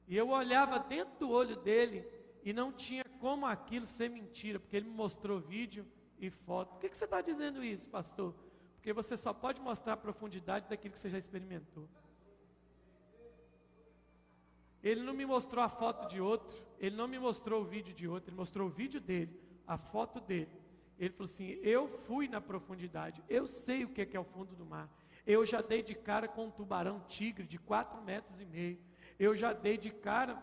E eu olhava dentro do olho dele e não tinha como aquilo ser mentira, porque ele me mostrou vídeo e foto. Por que, que você está dizendo isso, pastor? Porque você só pode mostrar a profundidade daquilo que você já experimentou. Ele não me mostrou a foto de outro, ele não me mostrou o vídeo de outro, ele mostrou o vídeo dele, a foto dele. Ele falou assim: Eu fui na profundidade, eu sei o que é, o fundo do mar. Eu já dei de cara com um tubarão tigre de 4 metros e meio. Eu já dei de cara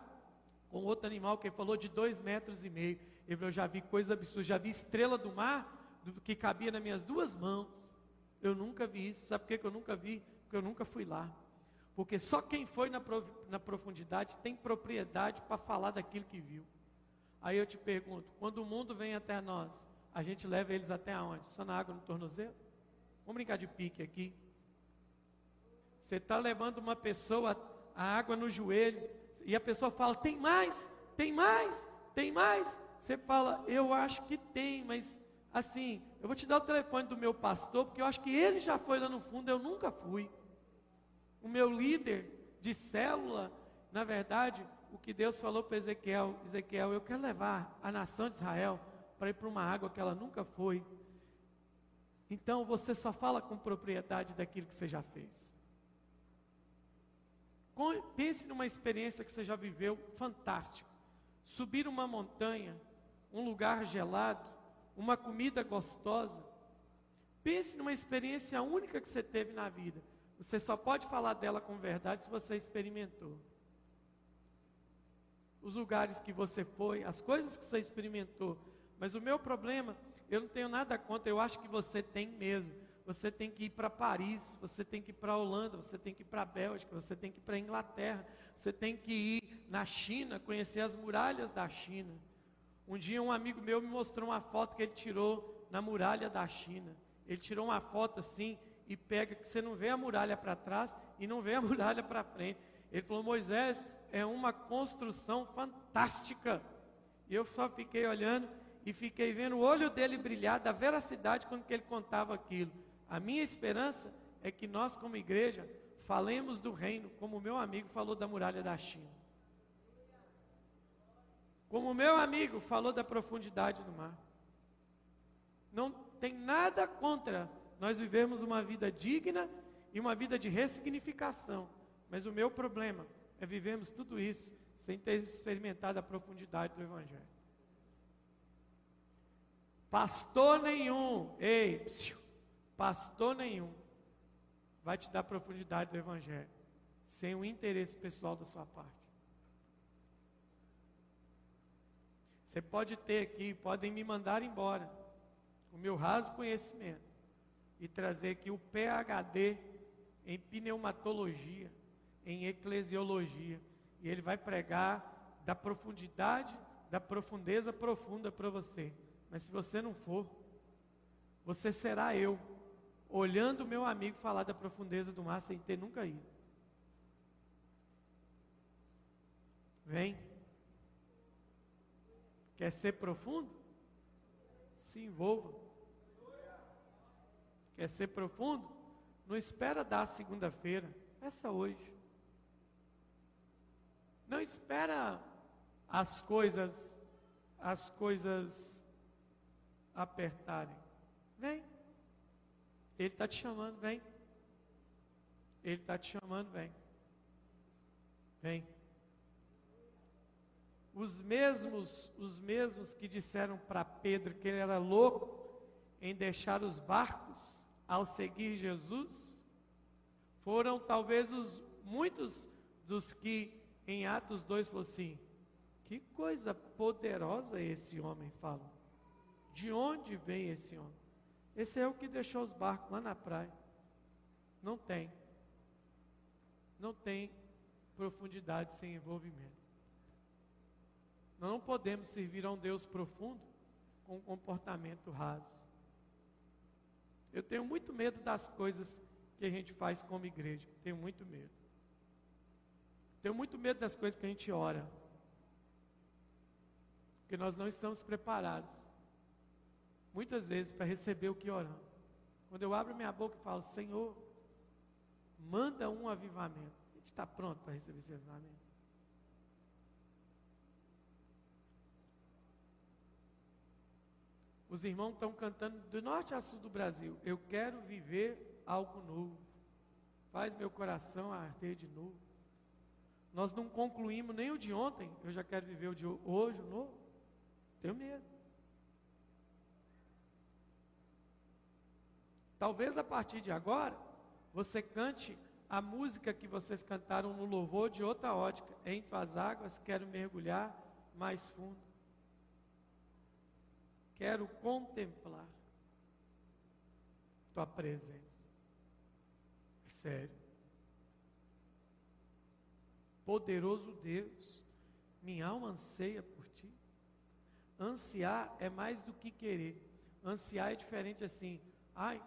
com outro animal que ele falou de 2 metros e meio. Ele falou: Eu já vi coisa absurda, já vi estrela do mar do que cabia nas minhas duas mãos. Eu nunca vi isso. Sabe por que eu nunca vi? Porque eu nunca fui lá. Porque só quem foi na, na profundidade tem propriedade para falar daquilo que viu. Aí eu te pergunto: quando o mundo vem até nós, a gente leva eles até aonde? Só na água no tornozelo? Vamos brincar de pique aqui. Você está levando uma pessoa a água no joelho e a pessoa fala: tem mais, tem mais, tem mais. Você fala: eu acho que tem, mas assim, eu vou te dar o telefone do meu pastor, porque eu acho que ele já foi lá no fundo, eu nunca fui. O meu líder de célula, na verdade, o que Deus falou para Ezequiel: Ezequiel, eu quero levar a nação de Israel para ir para uma água que ela nunca foi. Então você só fala com propriedade daquilo que você já fez. Pense numa experiência que você já viveu fantástico. Subir uma montanha, um lugar gelado, uma comida gostosa. Pense numa experiência única que você teve na vida. Você só pode falar dela com verdade se você experimentou. Os lugares que você foi, as coisas que você experimentou, mas o meu problema, eu não tenho nada contra, eu acho que você tem mesmo. Você tem que ir para Paris, você tem que ir para a Holanda, você tem que ir para a Bélgica, você tem que ir para a Inglaterra, você tem que ir na China, conhecer as muralhas da China. Um dia um amigo meu me mostrou uma foto que ele tirou na muralha da China. Ele tirou uma foto assim e pega que você não vê a muralha para trás e não vê a *laughs* muralha para frente. Ele falou: Moisés, é uma construção fantástica. E eu só fiquei olhando e fiquei vendo o olho dele brilhar da veracidade quando ele contava aquilo. A minha esperança é que nós, como igreja, falemos do reino, como o meu amigo falou da muralha da China. Como o meu amigo falou da profundidade do mar. Não tem nada contra nós vivermos uma vida digna e uma vida de ressignificação. Mas o meu problema é vivermos tudo isso sem ter experimentado a profundidade do Evangelho. Pastor nenhum, ei, psiu, pastor nenhum vai te dar profundidade do Evangelho sem o interesse pessoal da sua parte. Você pode ter aqui, podem me mandar embora o meu raso conhecimento e trazer aqui o PhD em pneumatologia, em eclesiologia, e ele vai pregar da profundidade, da profundeza profunda para você. Mas se você não for, você será eu, olhando o meu amigo falar da profundeza do mar sem ter nunca ido. Vem. Quer ser profundo? Se envolva. Quer ser profundo? Não espera dar segunda-feira, peça hoje. Não espera as coisas, as coisas apertarem. Vem. Ele está te chamando, vem. Ele está te chamando, vem. Vem. Os mesmos, os mesmos que disseram para Pedro que ele era louco em deixar os barcos ao seguir Jesus, foram talvez os muitos dos que em Atos 2 falou assim: que coisa poderosa esse homem fala. De onde vem esse homem? Esse é o que deixou os barcos lá na praia. Não tem. não tem profundidade sem envolvimento. Nós não podemos servir a um Deus profundo com um comportamento raso. Eu tenho muito medo das coisas que a gente faz como igreja. Tenho muito medo. Tenho muito medo das coisas que a gente ora. Porque nós não estamos preparados. Muitas vezes para receber o que oramos. Quando eu abro minha boca e falo, Senhor, manda um avivamento. A gente está pronto para receber esse avivamento. Os irmãos estão cantando do norte a sul do Brasil. Eu quero viver algo novo. Faz meu coração arder de novo. Nós não concluímos nem o de ontem. Eu já quero viver o de hoje, novo. Tenho medo. Talvez a partir de agora você cante a música que vocês cantaram no louvor de outra ótica. Em tuas águas quero mergulhar mais fundo quero contemplar tua presença. É sério. Poderoso Deus, minha alma anseia por ti. Ansiar é mais do que querer. Ansiar é diferente assim. Ai,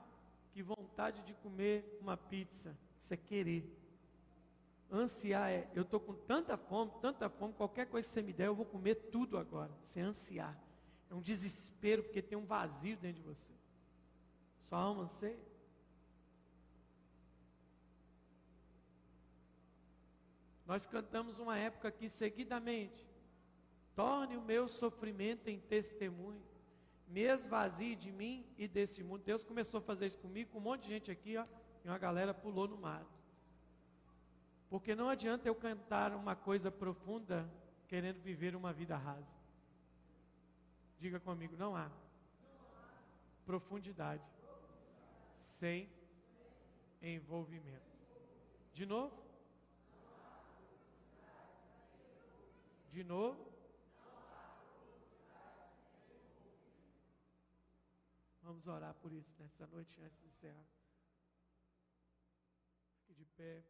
que vontade de comer uma pizza. Isso é querer. Ansiar é, eu estou com tanta fome, tanta fome, qualquer coisa que você me der, eu vou comer tudo agora. Isso é ansiar. É um desespero porque tem um vazio dentro de você. Sua alma anseia. Nós cantamos uma época aqui seguidamente. Torne o meu sofrimento em testemunho. Me esvazie de mim e desse mundo. Deus começou a fazer isso comigo, com um monte de gente aqui, ó, e uma galera pulou no mato. Porque não adianta eu cantar uma coisa profunda querendo viver uma vida rasa. Diga comigo, não há profundidade sem envolvimento. De novo? De novo? Vamos orar por isso nessa noite antes de encerrar. Fique de pé.